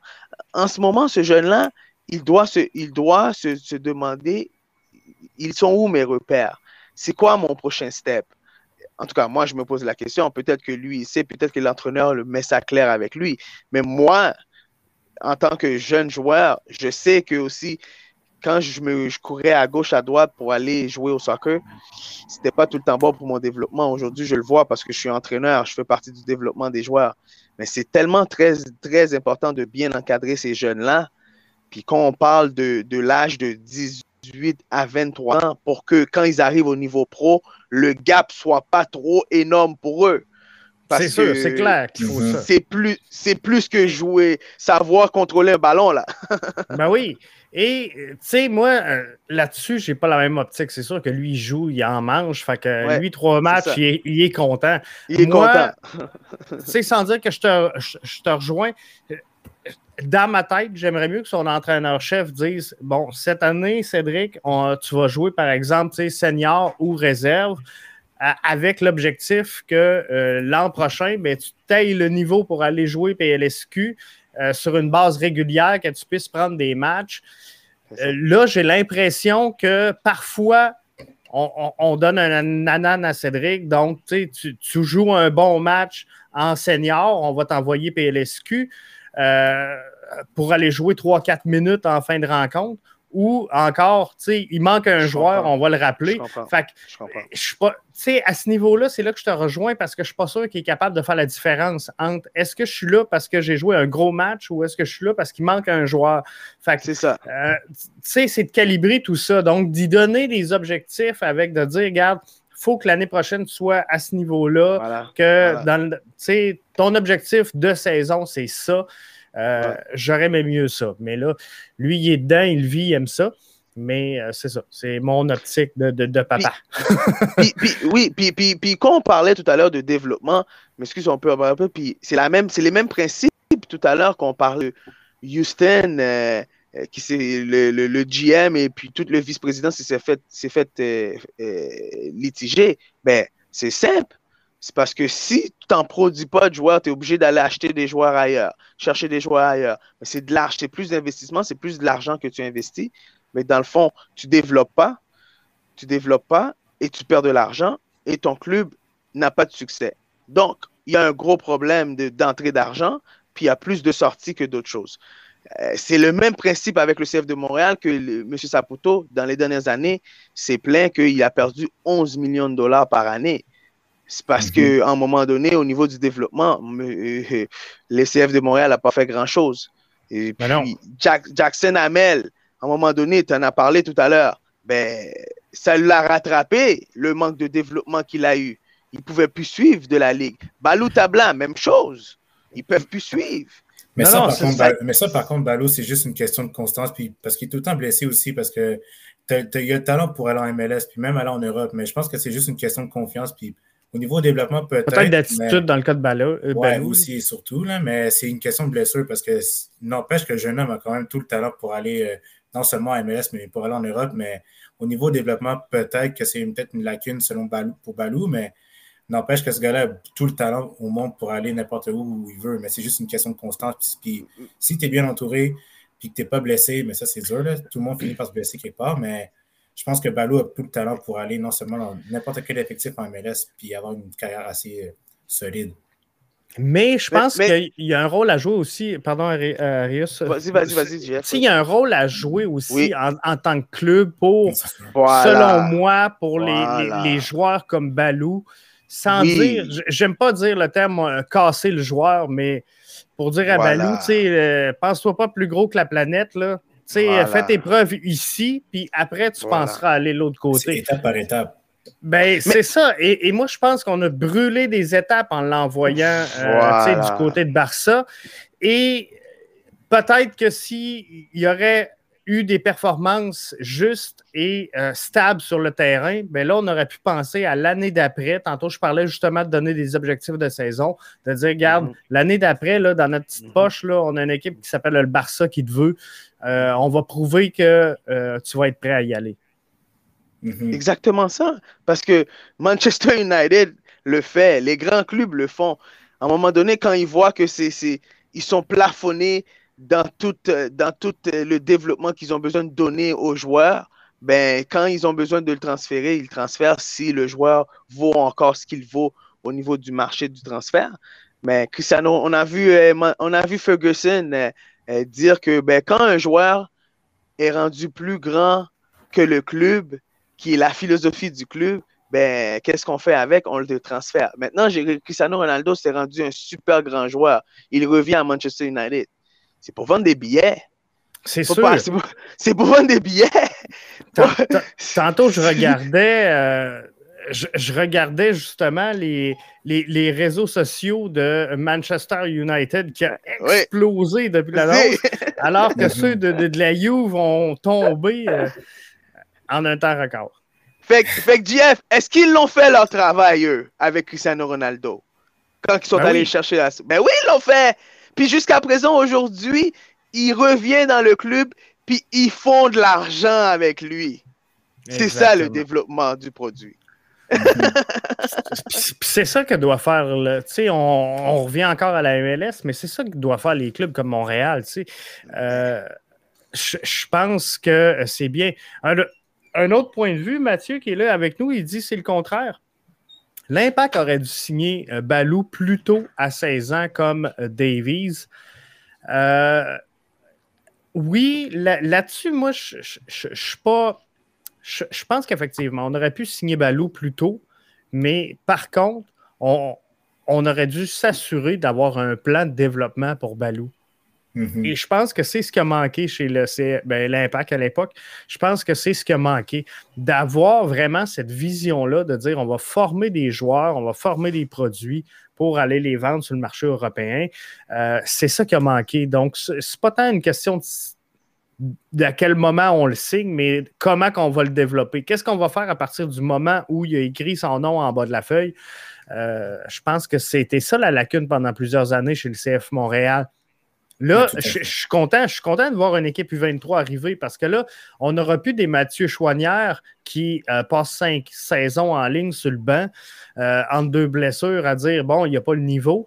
en ce moment, ce jeune-là, il doit, se, il doit se, demander, ils sont où mes repères? C'est quoi mon prochain step? En tout cas, moi, je me pose la question. Peut-être que lui, il sait, peut-être que l'entraîneur le met ça clair avec lui. Mais moi, en tant que jeune joueur, je sais que aussi, quand je, me, je courais à gauche, à droite pour aller jouer au soccer, c'était pas tout le temps bon pour mon développement. Aujourd'hui, je le vois parce que je suis entraîneur, je fais partie du développement des joueurs. Mais c'est tellement très, très important de bien encadrer ces jeunes-là puis quand on parle de, l'âge de 18 à 23 ans, pour que quand ils arrivent au niveau pro, le gap soit pas trop énorme pour eux. C'est sûr, c'est clair qu'il faut ça. C'est plus, c'est plus que jouer, savoir contrôler un ballon, là. [LAUGHS] ben oui. Et, tu sais, moi, euh, là-dessus, j'ai pas la même optique. C'est sûr que lui, il joue, il en mange. Fait que lui, trois matchs, il est, content. Il est content. [LAUGHS] tu sais, sans dire que je te, je te rejoins, dans ma tête, j'aimerais mieux que son entraîneur-chef dise Bon, cette année, Cédric, tu vas jouer, par exemple, senior ou réserve, avec l'objectif que euh, l'an prochain, ben, tu tailles le niveau pour aller jouer PLSQ euh, sur une base régulière, que tu puisses prendre des matchs. Euh, là, j'ai l'impression que parfois, on, donne un nanan à Cédric. Donc, tu, tu joues un bon match en senior, on va t'envoyer PLSQ. Euh, pour aller jouer 3-4 minutes en fin de rencontre. Ou encore, tu sais, il manque un joueur, on va le rappeler. Fait je suis pas, tu sais, à ce niveau-là, c'est là que je te rejoins parce que je ne suis pas sûr qu'il est capable de faire la différence entre est-ce que je suis là parce que j'ai joué un gros match ou est-ce que je suis là parce qu'il manque un joueur. Fait c'est ça. Euh, tu sais, c'est de calibrer tout ça. Donc, d'y donner des objectifs avec de dire, regarde, faut que l'année prochaine tu sois à ce niveau-là, que dans sais, ton objectif de saison, c'est ça. Euh, j'aurais aimé mieux ça. Mais là, lui, il est dedans, il vit, il aime ça. Mais euh, c'est ça, c'est mon optique de, papa. oui, puis, puis, quand on parlait tout à l'heure de développement, m'excuse, on peut un peu, puis c'est les mêmes principes tout à l'heure qu'on parle de Houston, euh, qui c'est le, GM et puis tout le vice-président s'est fait, fait litiger. Ben, c'est simple. C'est parce que si tu n'en produis pas de joueurs, tu es obligé d'aller acheter des joueurs ailleurs, chercher des joueurs ailleurs. Mais c'est de l'argent, c'est plus d'investissement, c'est plus de l'argent que tu investis. Mais dans le fond, tu ne développes pas, tu développes pas et tu perds de l'argent et ton club n'a pas de succès. Donc, il y a un gros problème d'entrée d'argent, puis il y a plus de sorties que d'autres choses. Euh, c'est le même principe avec le CF de Montréal que M. Saputo, dans les dernières années, s'est plaint qu'il a perdu 11 millions de dollars par année. C'est parce mhm. qu'à un moment donné, au niveau du développement, euh, l'ECF de Montréal n'a pas fait grand-chose. Et ben puis, Jackson Hamel, à un moment donné, tu en as parlé tout à l'heure, ben, ça l'a rattrapé, le manque de développement qu'il a eu. Il ne pouvait plus suivre de la Ligue. Balou Tabla, même chose. Ils ne peuvent plus suivre. Mais, ça, par contre, mais ça, par contre, Balou, c'est juste une question de constance, puis parce qu'il est tout le temps blessé aussi, parce que il y a le talent pour aller en MLS, puis même aller en Europe, mais je pense que c'est juste une question de confiance, puis au niveau développement, peut-être. Peut-être d'attitude dans le cas de Balou. Euh, aussi et surtout, là, mais c'est une question de blessure, parce que n'empêche que le jeune homme a quand même tout le talent pour aller euh, non seulement en MLS, mais pour aller en Europe, mais au niveau développement, peut-être que c'est peut-être une lacune selon Balou, pour Balou, mais n'empêche que ce gars-là a tout le talent au monde pour aller n'importe où où il veut, mais c'est juste une question de constance. Puis, si tu es bien entouré, puis que tu n'es pas blessé, mais ça, c'est dur. Là. Tout le monde finit par se blesser quelque part, mais je pense que Balou a tout le talent pour aller non seulement dans n'importe quel effectif en MLS, puis avoir une carrière assez euh, solide. Mais je pense qu'il y a un rôle à jouer aussi. Pardon, euh, Rius. Vas-y, vas-y, vas-y. Il y a un rôle à jouer aussi en, tant que club pour, selon moi, pour les, les, joueurs comme Balou. Sans dire, j'aime pas dire le terme euh, casser le joueur, mais pour dire à Balou, tu sais, euh, pense-toi pas plus gros que la planète, là. Tu sais, fais tes preuves ici, puis après, tu penseras aller de l'autre côté. Étape par étape. Ben, c'est ça. Et, moi, je pense qu'on a brûlé des étapes en l'envoyant euh, du côté de Barça. Et peut-être que s'il y aurait eu des performances justes et euh, stables sur le terrain, ben là, on aurait pu penser à l'année d'après. Tantôt, je parlais justement de donner des objectifs de saison, de dire, regarde, mhm. l'année d'après, dans notre petite mhm. poche, là, on a une équipe qui s'appelle le Barça qui te veut. Euh, on va prouver que tu vas être prêt à y aller. Mhm. Exactement ça. Parce que Manchester United le fait, les grands clubs le font. À un moment donné, quand ils voient que c'est, ils sont plafonnés dans tout, dans tout le développement qu'ils ont besoin de donner aux joueurs, ben, quand ils ont besoin de le transférer, ils transfèrent si le joueur vaut encore ce qu'il vaut au niveau du marché du transfert. Mais Cristiano, on a vu, euh, on a vu Ferguson euh, euh, dire que ben, quand un joueur est rendu plus grand que le club, qui est la philosophie du club, ben, qu'est-ce qu'on fait avec? On le transfère. Maintenant, Cristiano Ronaldo s'est rendu un super grand joueur. Il revient à Manchester United. C'est pour vendre des billets. C'est sûr. [LAUGHS] C'est pour, vendre des billets. Tantôt, je regardais, euh, je, regardais justement les, les, réseaux sociaux de Manchester United qui a explosé depuis la oui. alors que [LAUGHS] ceux de, de, la Juve ont tombé. Euh, en un temps record. Fait, fait que Jeff, est-ce qu'ils l'ont fait leur travail, eux, avec Cristiano Ronaldo? Quand ils sont ben allés chercher la. Ben oui, ils l'ont fait! Puis jusqu'à présent, aujourd'hui, il revient dans le club, puis ils font de l'argent avec lui. C'est ça le développement du produit. c'est ça que doit faire, le, on, on revient encore à la MLS, mais c'est ça que doit faire les clubs comme Montréal. Euh, je, pense que c'est bien un autre point de vue, Mathieu, qui est là avec nous, il dit c'est le contraire. L'Impact aurait dû signer euh, Balou plus tôt à 16 ans comme euh, Davies. Euh, oui, là-dessus, moi, je suis pas. Je, pense qu'effectivement, on aurait pu signer Balou plus tôt, mais par contre, on, on aurait dû s'assurer d'avoir un plan de développement pour Balou. Mm-hmm. Et je pense que c'est ce qui a manqué chez ben, l'Impact à l'époque. Je pense que c'est ce qui a manqué, d'avoir vraiment cette vision-là, de dire on va former des joueurs, on va former des produits pour aller les vendre sur le marché européen. Euh, c'est ça qui a manqué. Donc, c'est pas tant une question de à quel moment on le signe, mais comment qu'on va le développer. Qu'est-ce qu'on va faire à partir du moment où il a écrit son nom en bas de la feuille? Euh, je pense que c'était ça la lacune pendant plusieurs années chez le CF Montréal. Là, je, suis content, je suis content de voir une équipe U23 arriver parce que là, on n'aura plus des Mathieu Chouanière qui euh, passent cinq saisons en ligne sur le banc euh, entre deux blessures à dire bon, il n'y a pas le niveau.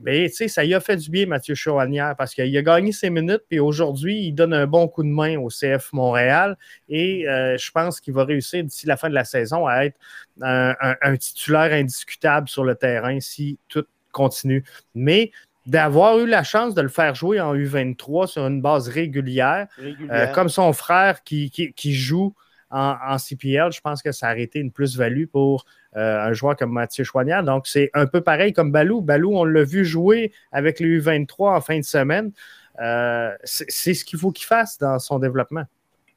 Mais tu sais, ça y a fait du bien, Mathieu Chouanière, parce qu'il a gagné ses minutes, puis aujourd'hui, il donne un bon coup de main au CF Montréal. Et euh, je pense qu'il va réussir d'ici la fin de la saison à être un titulaire indiscutable sur le terrain si tout continue. Mais d'avoir eu la chance de le faire jouer en U23 sur une base régulière, euh, comme son frère qui, joue en, CPL, je pense que ça a été une plus-value pour euh, un joueur comme Mathieu Chouanière. Donc, c'est un peu pareil comme Balou. Balou, on l'a vu jouer avec les U23 en fin de semaine. Euh, c'est ce qu'il faut qu'il fasse dans son développement.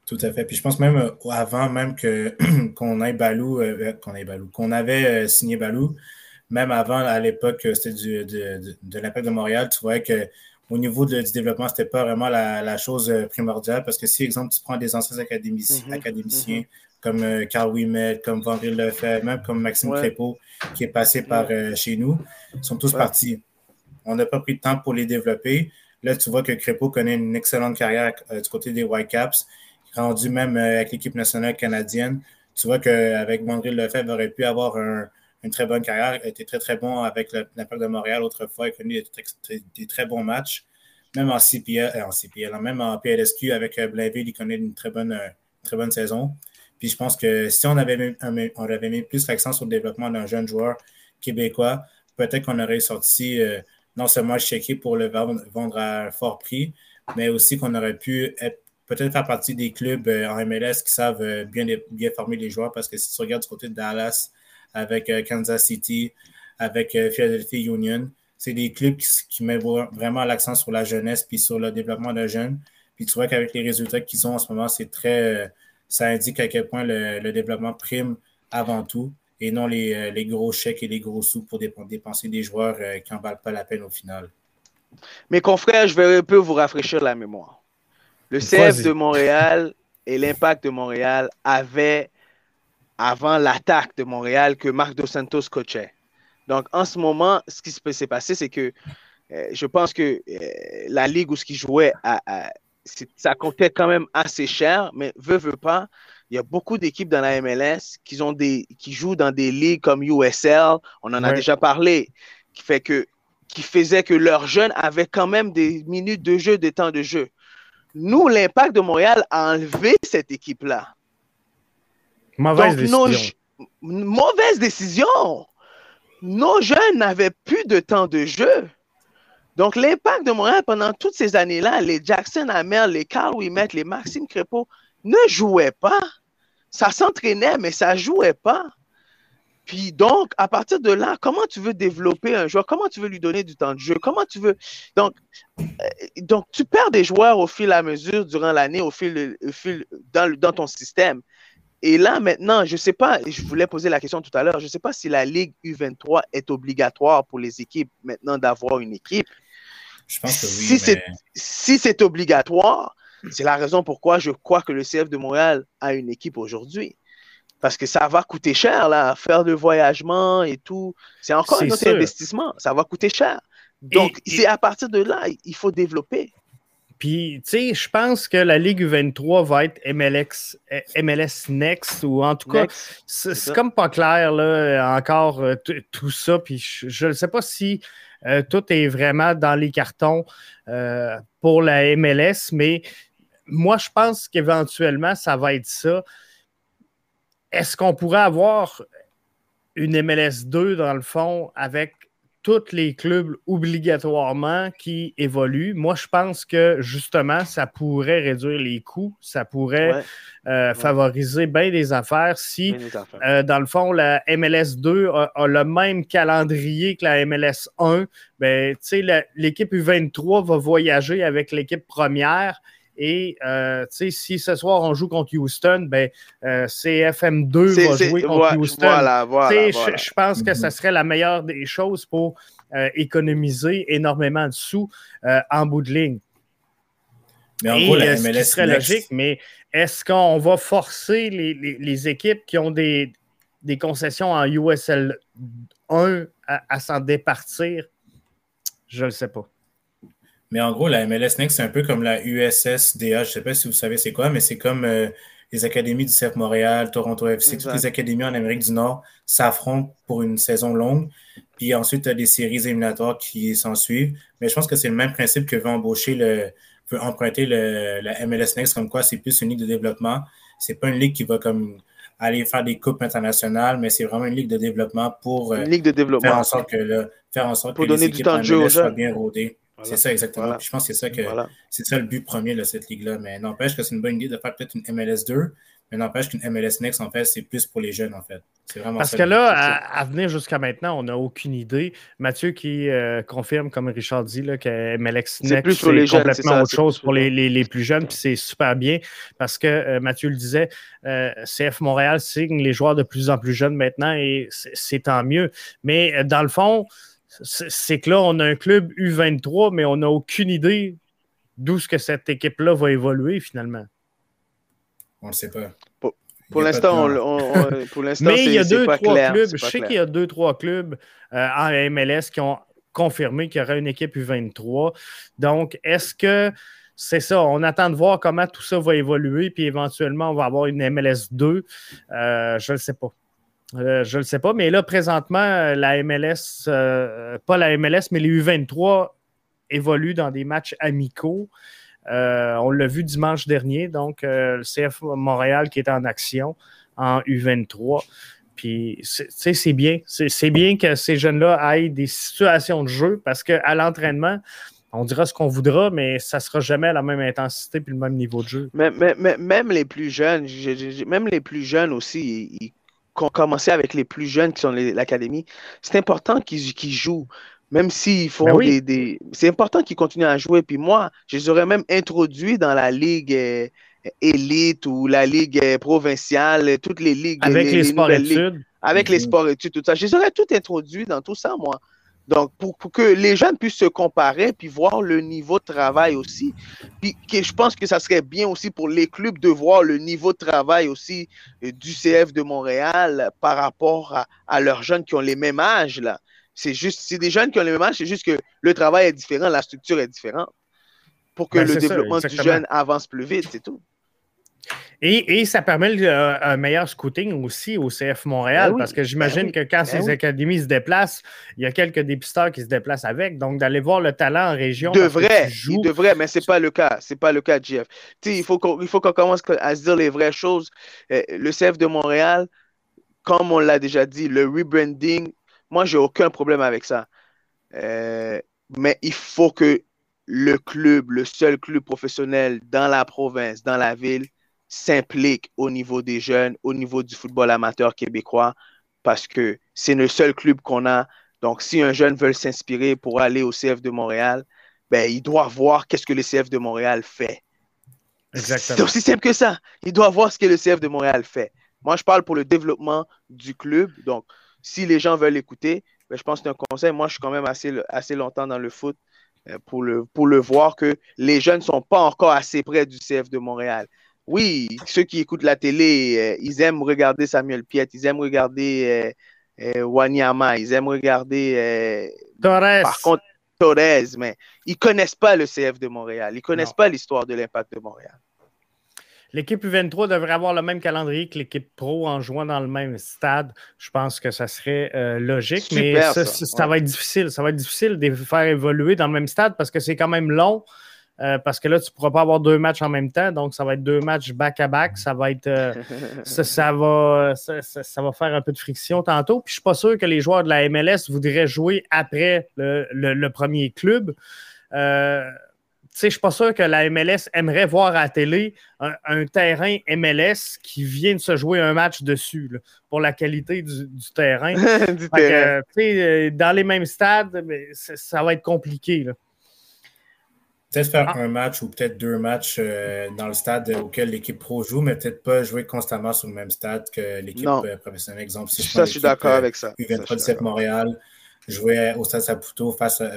Tout à fait. Puis je pense même euh, avant même que [CLEARS THROAT] qu'on ait Balou, euh, qu'on ait Balou, qu'on avait signé Balou, même avant, à l'époque, c'était de, de, de l'Impact de Montréal, tu vois que au niveau du développement, c'était pas vraiment la, chose primordiale parce que si, exemple, tu prends des anciens académiciens, mm-hmm. académiciens mm-hmm. comme euh, Carl Wimet, comme Vandril Lefebvre, même comme Maxime ouais. qui est passé par chez nous, ils sont tous partis. On n'a pas pris de temps pour les développer. Là, tu vois que Crépeau connaît une excellente carrière du côté des Whitecaps rendu même euh, avec l'équipe nationale canadienne. Tu vois qu'avec Mandril Lefebvre, il aurait pu avoir une très bonne carrière. Il était très, très bon avec l'Impact de Montréal autrefois. Il a connu des, très bons matchs. Même en CPL, euh, en CPL, même en PLSQ avec euh, Blainville, il connaît une très bonne, très bonne saison. Puis je pense que si on avait mis, on avait mis plus l'accent sur le développement d'un jeune joueur québécois, peut-être qu'on aurait sorti non seulement checké pour le vendre à fort prix, mais aussi qu'on aurait pu être peut-être faire partie des clubs euh, en MLS qui savent euh, bien, bien former les joueurs parce que si tu regardes du côté de Dallas avec euh, Kansas City, avec Philadelphia Union, c'est des clubs qui, mettent vraiment l'accent sur la jeunesse puis sur le développement de jeunes. Puis tu vois qu'avec les résultats qu'ils ont en ce moment, c'est très. ça indique à quel point le, développement prime avant tout et non les, gros chèques et les gros sous pour dépenser des joueurs qui n'en valent pas la peine au final. Mes confrères, je vais un peu vous rafraîchir la mémoire. Le CF de Montréal et l'impact de Montréal avaient, avant l'attaque de Montréal, que Marc Dos Santos coachait. Donc, en ce moment, ce qui s'est passé, c'est que euh, je pense que euh, la ligue où ce qui jouait, ça comptait quand même assez cher, mais veut, veut pas. Il y a beaucoup d'équipes dans la MLS qui, ont des, qui jouent dans des ligues comme USL, on en a déjà parlé, qui fait que qui faisait que leurs jeunes avaient quand même des minutes de jeu, des temps de jeu. Nous, l'impact de Montréal a enlevé cette équipe-là. Mauvaise décision. mauvaise décision. Nos jeunes n'avaient plus de temps de jeu. Donc, l'impact de Montréal pendant toutes ces années-là, les Jackson Hammer, les Carl Wimet, les Maxime Crépeau ne jouaient pas. Ça s'entraînait, mais ça ne jouait pas. Puis donc, à partir de là, comment tu veux développer un joueur? Comment tu veux lui donner du temps de jeu? Comment tu veux? Donc, euh, donc tu perds des joueurs au fil à mesure durant l'année, au fil, au fil dans, dans ton système. Et là, maintenant, je ne sais pas, je voulais poser la question tout à l'heure, je ne sais pas si la Ligue U23 est obligatoire pour les équipes maintenant d'avoir une équipe. Je pense que oui. Si si c'est obligatoire, c'est la raison pourquoi je crois que le CF de Montréal a une équipe aujourd'hui. Parce que ça va coûter cher, là, faire le voyagement et tout. C'est encore un autre investissement. Ça va coûter cher. Donc, c'est à partir de là, il faut développer. Puis, tu sais, je pense que la Ligue U23 va être MLX, MLS Next, ou en tout cas, c'est comme pas clair, là, encore euh, tout ça. Puis, je ne sais pas si euh, tout est vraiment dans les cartons euh, pour la MLS, mais moi, je pense qu'éventuellement, ça va être ça. Est-ce qu'on pourrait avoir une MLS 2 dans le fond avec tous les clubs obligatoirement qui évoluent. Moi, je pense que justement, ça pourrait réduire les coûts, ça pourrait euh, favoriser bien des affaires si, euh, dans le fond, la MLS 2 a, le même calendrier que la MLS 1. Ben, l'équipe U23 va voyager avec l'équipe première et euh, si ce soir on joue contre Houston, ben, euh, CFM2 va jouer contre Houston. Je, pense que ce mhm. serait la meilleure des choses pour euh, économiser énormément de sous euh, en bout de ligne. Mais en gros, la MLS ce serait logique, mais est-ce qu'on va forcer les, équipes qui ont des, concessions en USL 1 à s'en départir? Je ne sais pas. Mais en gros, la MLS Next, c'est un peu comme la USSDA. Je ne sais pas si vous savez c'est quoi, mais c'est comme euh, les académies du CF Montréal, Toronto FC, toutes les académies en Amérique du Nord s'affrontent pour une saison longue. Puis ensuite, tu as des séries éliminatoires qui s'en suivent. Mais je pense que c'est le même principe que veut embaucher le, veut emprunter le, la MLS Next, comme quoi c'est plus une ligue de développement. C'est pas une ligue qui va comme aller faire des coupes internationales, mais c'est vraiment une ligue de développement pour euh, ligue de développement. faire en sorte que, le, faire en sorte pour que donner les du temps de jeu soient bien rodées. C'est ça, exactement. Je pense que c'est ça que c'est ça le but premier de cette ligue-là. Mais n'empêche que c'est une bonne idée de faire peut-être une MLS 2. Mais n'empêche qu'une MLS Next, en fait, c'est plus pour les jeunes, en fait. Parce que là, à, venir jusqu'à maintenant, on n'a aucune idée. Mathieu qui euh, confirme, comme Richard dit, là, que MLX Next, c'est complètement autre chose pour les, plus jeunes, puis c'est super bien parce que euh, Mathieu le disait, euh, CF Montréal signe les joueurs de plus en plus jeunes maintenant et c'est tant mieux. Mais dans le fond, c'est que là, on a un club U23, mais on n'a aucune idée d'où ce que cette équipe-là va évoluer finalement. On ne sait pas. Pour l'instant, pour l'instant, Mais il y a deux, trois clubs. Je sais qu'il y a deux, trois clubs euh, en MLS qui ont confirmé qu'il y aurait une équipe U23. Donc, est-ce que c'est ça? On attend de voir comment tout ça va évoluer, puis éventuellement, on va avoir une MLS 2. Euh, je ne le sais pas. Euh, je ne le sais pas, mais là, présentement, la MLS, pas la MLS, mais les U23 évoluent dans des matchs amicaux. Euh, on l'a vu dimanche dernier, donc euh, le CF Montréal qui est en action en U23. Puis, c'est bien. C'est bien que ces jeunes-là aient des situations de jeu parce qu'à l'entraînement, on dira ce qu'on voudra, mais ça ne sera jamais à la même intensité et le même niveau de jeu. Mais, même les plus jeunes, même les plus jeunes aussi, ils, ont commencé avec les plus jeunes qui sont l'académie. C'est important qu'ils jouent. Même s'ils font ben des, C'est important qu'ils continuent à jouer. Puis moi, je les aurais même introduits dans la ligue euh, élite ou la ligue euh, provinciale, toutes les ligues. Avec les, sports études. avec les mhm. sports études, tout ça. Je les aurais tout introduits dans tout ça, moi. Donc, pour, que les jeunes puissent se comparer puis voir le niveau de travail aussi. Puis que je pense que ça serait bien aussi pour les clubs de voir le niveau de travail aussi euh, du CF de Montréal par rapport à, à leurs jeunes qui ont les mêmes âges, là. C'est juste, c'est des jeunes qui ont le même âge, c'est juste que le travail est différent, la structure est différente pour que ben, le développement du jeune avance plus vite, c'est tout. Et, ça permet un meilleur scouting aussi au CF Montréal, ben parce que j'imagine ben que quand ces académies se déplacent, il y a quelques dépisteurs qui se déplacent avec. Donc, d'aller voir le talent en région. Devrait, il devrait, mais ce n'est pas le cas. C'est pas le cas, Jeff. il faut qu'on commence à se dire les vraies choses. Euh, le CF de Montréal, comme on l'a déjà dit, le rebranding moi, j'ai aucun problème avec ça. Euh, mais il faut que le club, le seul club professionnel dans la province, dans la ville, s'implique au niveau des jeunes, au niveau du football amateur québécois, parce que c'est le seul club qu'on a. Donc, si un jeune veut s'inspirer pour aller au CF de Montréal, ben, il doit voir qu'est-ce que le CF de Montréal fait. C'est aussi simple que ça. Il doit voir ce que le CF de Montréal fait. Moi, je parle pour le développement du club. Donc, si les gens veulent écouter, ben, je pense que c'est un conseil. Moi, je suis quand même assez, assez longtemps dans le foot euh, pour le, pour le voir que les jeunes ne sont pas encore assez près du CF de Montréal. Oui, ceux qui écoutent la télé, euh, ils aiment regarder Samuel Piet, ils aiment regarder euh, Wanyama, ils aiment regarder Torres. Par contre, Torres, mais ils ne connaissent pas le CF de Montréal, ils ne connaissent pas l'histoire de l'impact de Montréal. L'équipe U23 devrait avoir le même calendrier que l'équipe pro en jouant dans le même stade. Je pense que ça serait euh, logique, mais ça, va être difficile. Ça va être difficile de faire évoluer dans le même stade parce que c'est quand même long. Euh, parce que là, tu ne pourras pas avoir deux matchs en même temps, donc ça va être deux matchs back-à-back. Ça va être euh, [LAUGHS] ça, va, ça, va faire un peu de friction tantôt. Puis je ne suis pas sûr que les joueurs de la MLS voudraient jouer après le, premier club je ne suis pas sûr que la MLS aimerait voir à la télé un, terrain MLS qui vient de se jouer un match dessus pour la qualité du, terrain. [LAUGHS] Euh, dans les mêmes stades, ça va être compliqué. Peut-être faire ah. un match ou peut-être deux matchs euh, dans le stade auquel l'équipe pro joue, mais peut-être pas jouer constamment sur le même stade que l'équipe euh, professionnelle. Exemple, si je ça, je suis d'accord avec ça. U23 Montréal, jouer au stade Saputo face à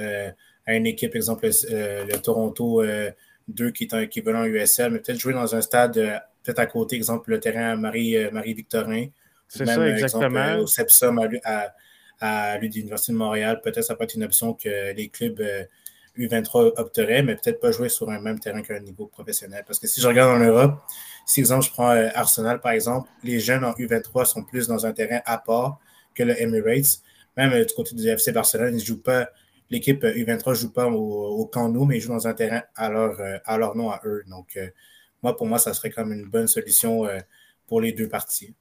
à une équipe, exemple euh, le Toronto 2 euh, qui est un équivalent USL, mais peut-être jouer dans un stade euh, peut-être à côté, exemple le terrain à Marie, Marie Victorin. C'est ça, exactement. Exemple, au Sepsum à, à, l'Université de Montréal, peut-être ça peut être une option que les clubs U23 opteraient, mais peut-être pas jouer sur un même terrain qu'un niveau professionnel. Parce que si je regarde en Europe, si exemple je prends Arsenal par exemple, les jeunes en U23 sont plus dans un terrain à part que le Emirates. Même du côté du FC Barcelone, ils jouent pas l'équipe U23 ne joue pas au, camp nous, mais joue dans un terrain à leur, euh, à leur nom, à eux. Donc, euh, moi, pour moi, ça serait comme une bonne solution euh, pour les deux parties.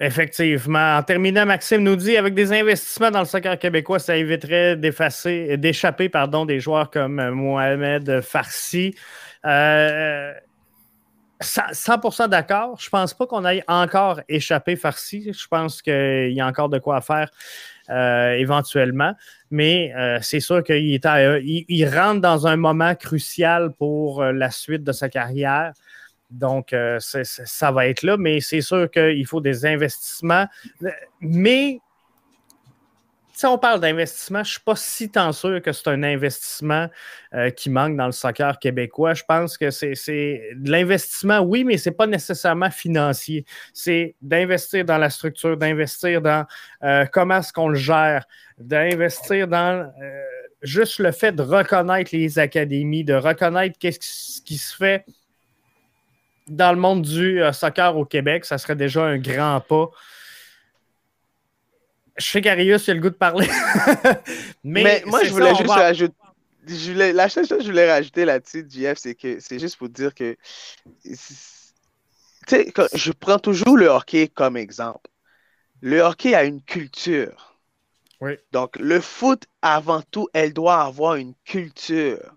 Effectivement. En terminant, Maxime nous dit avec des investissements dans le soccer québécois, ça éviterait d'effacer, d'échapper pardon, des joueurs comme Mohamed Farsi. 100% d'accord. Je pense pas qu'on aille encore échappé farci. Je pense qu'il y a encore de quoi faire éventuellement. Mais c'est sûr qu'il il, rentre dans un moment crucial pour la suite de sa carrière. Donc, ça va être là, mais c'est sûr qu'il faut des investissements. Mais si on parle d'investissement, je ne suis pas si tant sûr que c'est un investissement euh, qui manque dans le soccer québécois. Je pense que c'est de l'investissement, oui, mais ce n'est pas nécessairement financier. C'est d'investir dans la structure, d'investir dans euh, comment est-ce qu'on le gère, d'investir dans euh, juste le fait de reconnaître les académies, de reconnaître ce qui se fait dans le monde du soccer au Québec. Ça serait déjà un grand pas. Je sais qu'Arius a le goût de parler. [LAUGHS] mais, moi, je voulais juste rajouter. la seule chose que je voulais rajouter là-dessus, JF, c'est que c'est juste pour dire que. Tu sais, je prends toujours le hockey comme exemple. Le hockey a une culture. Oui. Donc, le foot, avant tout, elle doit avoir une culture.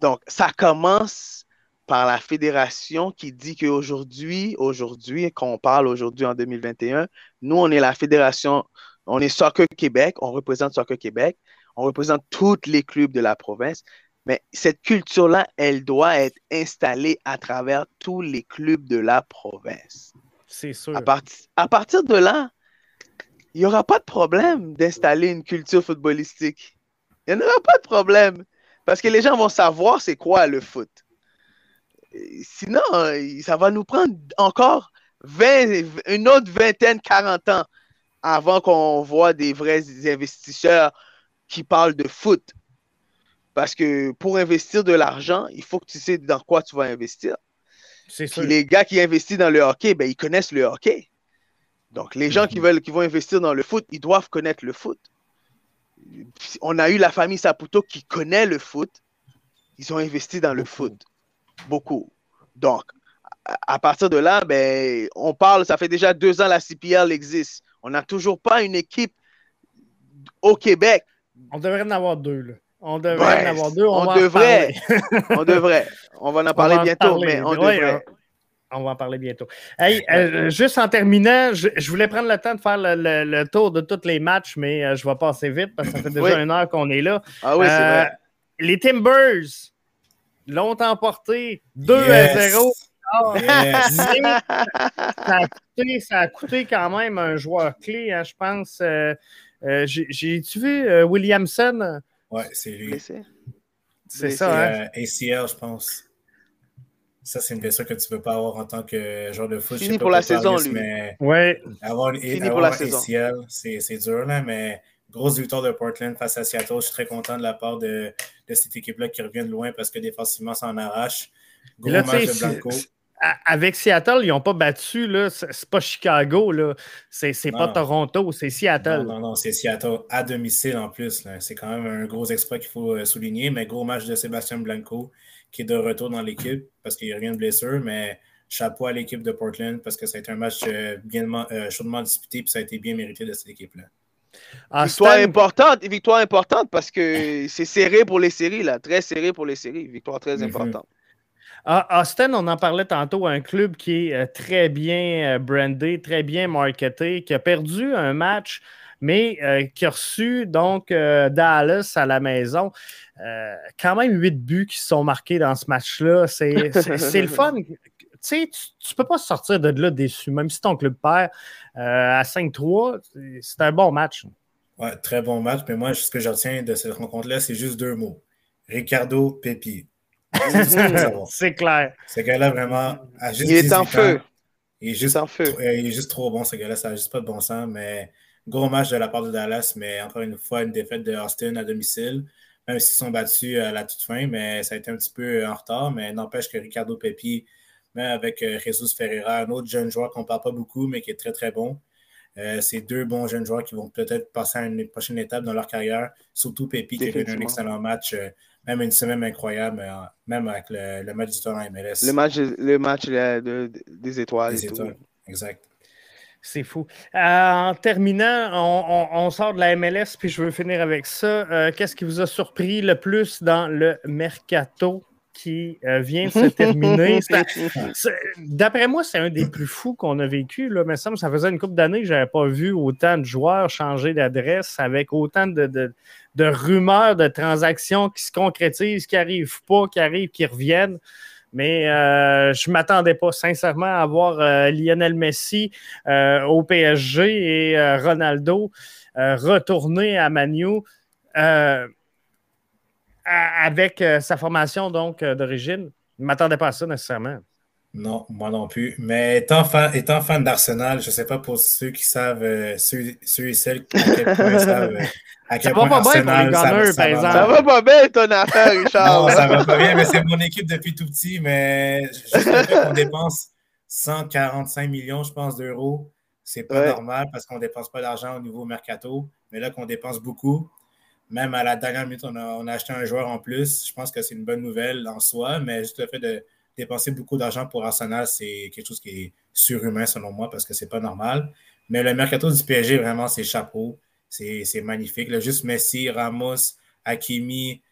Donc, ça commence par la fédération qui dit qu'aujourd'hui, aujourd'hui, quand on parle aujourd'hui en 2021, nous, on est la fédération, on est Soccer Québec, on représente Soccer Québec, on représente tous les clubs de la province, mais cette culture-là, elle doit être installée à travers tous les clubs de la province. C'est sûr. À, à partir de là, il n'y aura pas de problème d'installer une culture footballistique. Il n'y aura pas de problème. Parce que les gens vont savoir c'est quoi le foot. Sinon, euh, ça va nous prendre encore 20, une autre vingtaine, 40 ans avant qu'on voit des vrais investisseurs qui parlent de foot. Parce que pour investir de l'argent, il faut que tu sais dans quoi tu vas investir. Les gars qui investissent dans le hockey, ben, ils connaissent le hockey. Donc, les gens qui, mhm. veulent, qui vont investir dans le foot, ils doivent connaître le foot. On a eu la famille Saputo qui connaît le foot. Ils ont investi dans le foot beaucoup. Donc, à partir de là, ben, on parle, ça fait déjà deux ans la CPL existe. On n'a toujours pas une équipe au Québec. On devrait en avoir deux. Là. On devrait en avoir deux. On, devrait. [LAUGHS] on devrait. On va en parler bientôt, mais on devrait. Hein. On va en parler bientôt. Hey, euh, juste en terminant, je, voulais prendre le temps de faire le, tour de tous les matchs, mais euh, je vais passer vite parce que ça fait déjà une heure qu'on est là. Ah oui, c'est euh, vrai. Les Timbers, l'ont emporté 2 à 0. [LAUGHS] ça, a coûté, quand même un joueur clé, hein, je pense. Euh, euh, j'ai-tu vu euh, Williamson? Ouais, c'est lui. C'est ça. Hein? ACL, je pense. Ça, c'est une blessure que tu ne peux pas avoir en tant que joueur de foot. Fini pour la saison, lui. Mais ouais. Avoir, Fini pour la saison. ACL, c'est dur, là, mais grosse victoire de Portland face à Seattle. Je suis très content de la part de, de cette équipe-là qui revient de loin parce que défensivement, ça en arrache. Gros match de Blanco. Avec Seattle, ils n'ont pas battu, là. C'est pas Chicago, là. C'est pas Toronto, c'est Seattle. Non, non, non, c'est Seattle à domicile en plus. C'est quand même un gros exploit qu'il faut euh, souligner. Mais gros match de Sébastien Blanco qui est de retour dans l'équipe parce qu'il revient de blessure. Mais chapeau à l'équipe de Portland parce que ça a été un match euh, bien, euh, chaudement disputé et ça a été bien mérité de cette équipe-là. Victoire importante, victoire importante parce que c'est serré pour les séries, là. Très serré pour les séries. Victoire très mhm. importante. Austin, on en parlait tantôt, un club qui est euh, très bien euh, brandé, très bien marketé, qui a perdu un match, mais euh, qui a reçu donc Dallas à la maison. quand même huit buts qui sont marqués dans ce match-là. C'est le [LAUGHS] fun. Tu sais, tu, peux pas sortir de là déçu, même si ton club perd à 5-3. C'est un bon match. Ouais, très bon match. Mais moi, ce que je retiens de cette rencontre-là, c'est juste deux mots. Ricardo Pepi. [LAUGHS] c'est clair. Ce gars-là, vraiment, a juste Il est en feu. Il est juste, en feu. il est juste trop bon, ce gars-là. Ça n'a juste pas de bon sens. Mais gros match de la part de Dallas, mais encore une fois, une défaite de Austin à domicile. Même s'ils sont battus à la toute fin, mais ça a été un petit peu en retard. Mais n'empêche que Ricardo Pepi, même avec euh, Jesus Ferreira, un autre jeune joueur qu'on ne parle pas beaucoup, mais qui est très, très bon. Euh, c'est deux bons jeunes joueurs qui vont peut-être passer à une prochaine étape dans leur carrière. Surtout Pepi qui a eu un excellent match euh, même une semaine incroyable, euh, même avec le, match du tournoi MLS. Le match, le match des étoiles. Des étoiles, exact. C'est fou. Euh, en terminant, on, sort de la MLS, puis je veux finir avec ça. Euh, qu'est-ce qui vous a surpris le plus dans le mercato? Qui euh, vient de se terminer. [LAUGHS] D'après moi, c'est un des plus fous qu'on a vécu. Là. Mais ça, ça faisait une couple d'années que je n'avais pas vu autant de joueurs changer d'adresse avec autant de, rumeurs de transactions qui se concrétisent, qui n'arrivent pas, qui arrivent, qui reviennent. Mais euh, je ne m'attendais pas sincèrement à voir euh, Lionel Messi au PSG et Ronaldo retourner à Manu avec euh, sa formation donc euh, d'origine. Je ne m'attendais pas à ça nécessairement. Non, moi non plus. Mais étant fan, étant fan d'Arsenal, je ne sais pas pour ceux qui savent, euh, ceux, et celles à quel point savent à quel point Arsenal, ça, va, ça, va, ça va pas bien ton affaire, [LAUGHS] Richard. non, ça va pas bien, mais c'est mon équipe depuis tout petit. Mais qu'on dépense 145 millions, je pense, d'euros, c'est pas normal parce qu'on ne dépense pas d'argent au niveau mercato. Mais là qu'on dépense beaucoup, même à la dernière minute, on a, acheté un joueur en plus. Je pense que c'est une bonne nouvelle en soi, mais juste le fait de dépenser beaucoup d'argent pour Arsenal, c'est quelque chose qui est surhumain selon moi parce que c'est pas normal. Mais le mercato du PSG, vraiment, c'est chapeau. C'est magnifique. Là, juste Messi, Ramos, Hakimi.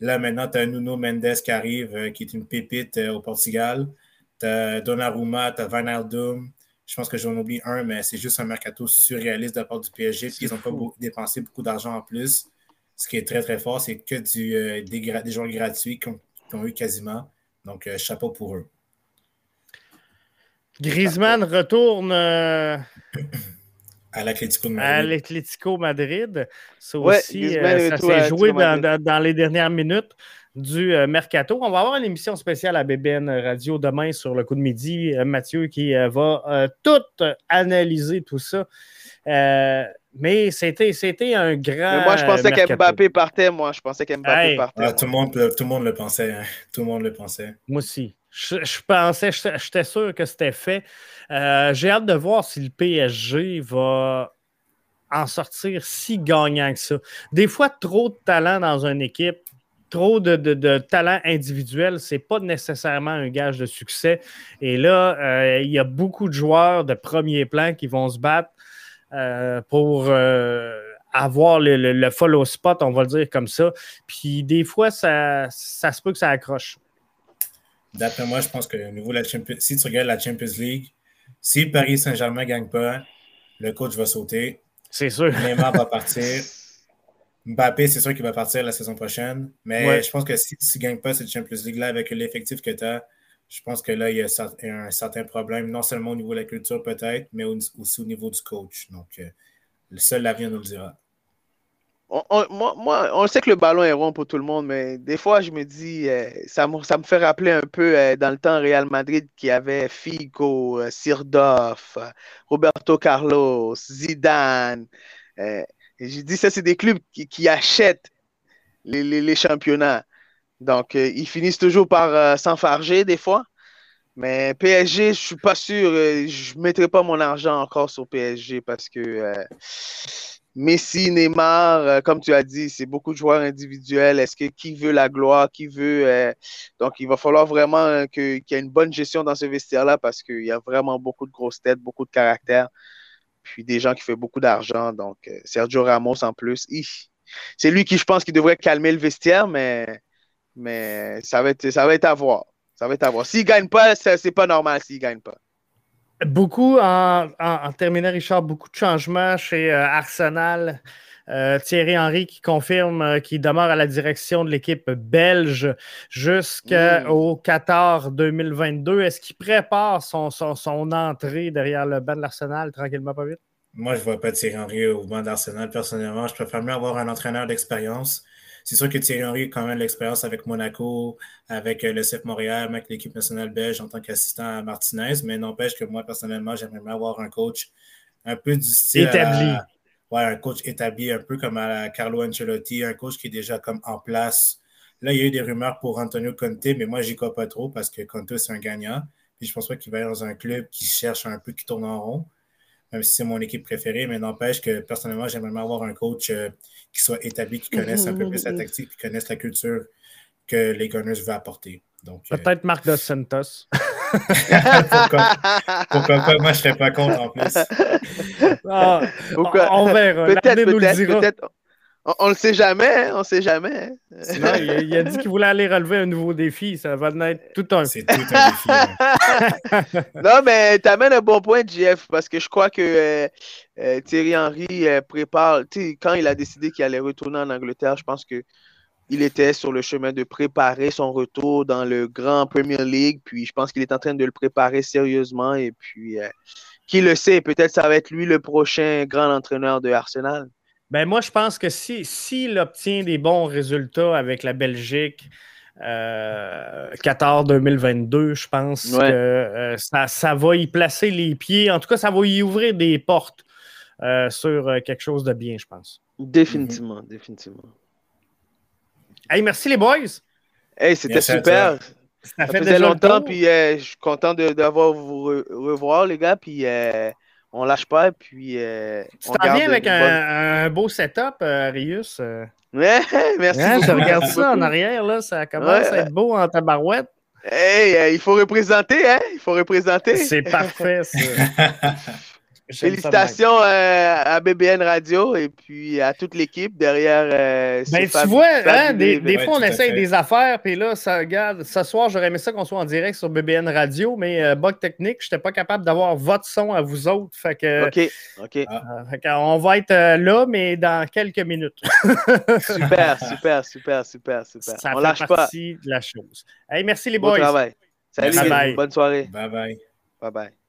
Là, maintenant, tu as Nuno Mendes qui arrive, euh, qui est une pépite euh, au Portugal. Tu as Donnarumma, tu as Van Aldum. Je pense que j'en oublie un, mais c'est juste un mercato surréaliste de la part du PSG. Puis ils n'ont pas dépensé beaucoup d'argent en plus ce qui est très, très fort, c'est que du, euh, des, joueurs gratuits qui ont, eu quasiment. Donc, euh, chapeau pour eux. Griezmann retourne euh, [CLEARS THROAT] à l'Atlético Madrid. À l'Atlético Madrid. Ça aussi, ça s'est joué dans, les dernières minutes du Mercato. On va avoir une émission spéciale à BBN Radio demain sur le coup de midi. Mathieu qui va tout analyser tout ça. Mais c'était, c'était un grand. moi, je pensais qu'Mbappé partait, moi. Je pensais qu'Mbappé partait. Ah, tout, le monde, tout le monde le pensait. Hein. Tout le monde le pensait. Moi aussi. Je, pensais, j'étais sûr que c'était fait. Euh, j'ai hâte de voir si le PSG va en sortir si gagnant que ça. Des fois, trop de talent dans une équipe, trop de, de, talent individuel, c'est pas nécessairement un gage de succès. Et là, euh, il y a beaucoup de joueurs de premier plan qui vont se battre euh, pour euh, avoir le, follow spot, on va le dire comme ça. Puis des fois, ça, ça se peut que ça accroche. D'après moi, je pense que niveau la Champions, si tu regardes la Champions League, si Paris Saint-Germain ne gagne pas, le coach va sauter. C'est sûr. Neymar va partir. Mbappé, c'est sûr qu'il va partir la saison prochaine. Mais je pense que si tu ne gagnes pas cette Champions League-là avec l'effectif que tu as, je pense que là, il y a un certain problème, non seulement au niveau de la culture peut-être, mais aussi au niveau du coach. Donc, euh, le seul l'avenir nous le dira. On, moi, on sait que le ballon est rond pour tout le monde, mais des fois, je me dis, euh, ça, me, fait rappeler un peu euh, dans le temps Real Madrid qui avait Figo, Sirdorf, Roberto Carlos, Zidane. je dis, ça, c'est des clubs qui, achètent les championnats. Donc, euh, ils finissent toujours par euh, s'enfarger des fois. Mais PSG, je suis pas sûr. Euh, je ne mettrai pas mon argent encore sur PSG parce que Messi, Neymar, comme tu as dit, c'est beaucoup de joueurs individuels. Est-ce que qui veut la gloire, qui veut. donc, il va falloir vraiment qu'il y ait une bonne gestion dans ce vestiaire-là parce qu'il y a vraiment beaucoup de grosses têtes, beaucoup de caractère. Puis des gens qui font beaucoup d'argent. Donc, Sergio Ramos en plus. C'est lui qui, je pense, qui devrait calmer le vestiaire, mais mais ça va être, ça va être à voir. Ça va être à voir. S'il ne gagne pas, c'est pas normal s'il ne gagne pas. Beaucoup, en, en, terminant, Richard, beaucoup de changements chez euh, Arsenal. Euh, Thierry Henry qui confirme euh, qu'il demeure à la direction de l'équipe belge jusqu'au 14 2022. Est-ce qu'il prépare son, son, entrée derrière le banc de l'Arsenal tranquillement, pas vite? Moi, je ne vois pas Thierry Henry au banc d'Arsenal personnellement. Je préfère mieux avoir un entraîneur d'expérience. C'est sûr que Thierry Henry a quand même l'expérience avec Monaco, avec euh, le CF Montréal, avec l'équipe nationale belge en tant qu'assistant à Martinez, mais n'empêche que moi, personnellement, j'aimerais bien avoir un coach un peu du style. Établi. ouais, un coach établi, un peu comme à Carlo Ancelotti, un coach qui est déjà comme en place. Là, il y a eu des rumeurs pour Antonio Conte, mais moi, j'y crois pas trop parce que Conte, c'est un gagnant. Puis je pense pas qu'il va être dans un club qui cherche un peu, qui tourne en rond même si c'est mon équipe préférée, mais n'empêche que personnellement, j'aimerais avoir un coach euh, qui soit établi, qui connaisse un peu plus la tactique, qui connaisse la culture que les Gunners veulent apporter. Euh, Peut-être Marc Dos Santos. pourquoi, pourquoi, pas? Moi, je ne serais pas contre en plus. Ah, on verra. Peut-être, peut-être, On, ne le sait jamais, hein, on sait jamais. Hein. il, a, dit qu'il voulait aller relever un nouveau défi. Ça va être tout un. C'est tout un défi. [LAUGHS] non, mais tu amènes un bon point, Jeff, parce que je crois que euh, euh, Thierry Henry euh, prépare. Quand il a décidé qu'il allait retourner en Angleterre, je pense que il était sur le chemin de préparer son retour dans le grand Premier League. Puis je pense qu'il est en train de le préparer sérieusement. Et puis, qui le sait, peut-être ça va être lui le prochain grand entraîneur de Arsenal. Ben moi, je pense que s'il si, obtient des bons résultats avec la Belgique, euh, Qatar 2022, je pense que euh, ça, va y placer les pieds. En tout cas, ça va y ouvrir des portes euh, sur quelque chose de bien, je pense. Définitivement, définitivement. Hey, merci les boys. Hey, c'était super. Ça, fait faisait longtemps, puis je suis content d'avoir vous revoir, les gars. Puis on lâche pas, puis. Euh, tu t'en viens avec un, beau setup, euh, Arius. Euh? Ouais, [LAUGHS] merci. Hein, je regarde ça en arrière, là, ça commence à être beau en tabarouette. Hey, il faut représenter, hein? Il faut représenter. C'est parfait, ça. [LAUGHS] Félicitations euh, à BBN Radio et puis à toute l'équipe derrière. Euh, ben, tu vois, hein, des, fois, on essaye des affaires, puis là, ça, regarde, ce soir, j'aurais aimé ça qu'on soit en direct sur BBN Radio, mais euh, bug technique, je n'étais pas capable d'avoir votre son à vous autres. Fait que, OK, OK. on va être là, mais dans quelques minutes. [LAUGHS] super, super, super, super, super. Ça on fait lâche partie de la chose. Hey, merci les bon boys. Travail. Salut, bonne soirée. Bye bye. Bye bye.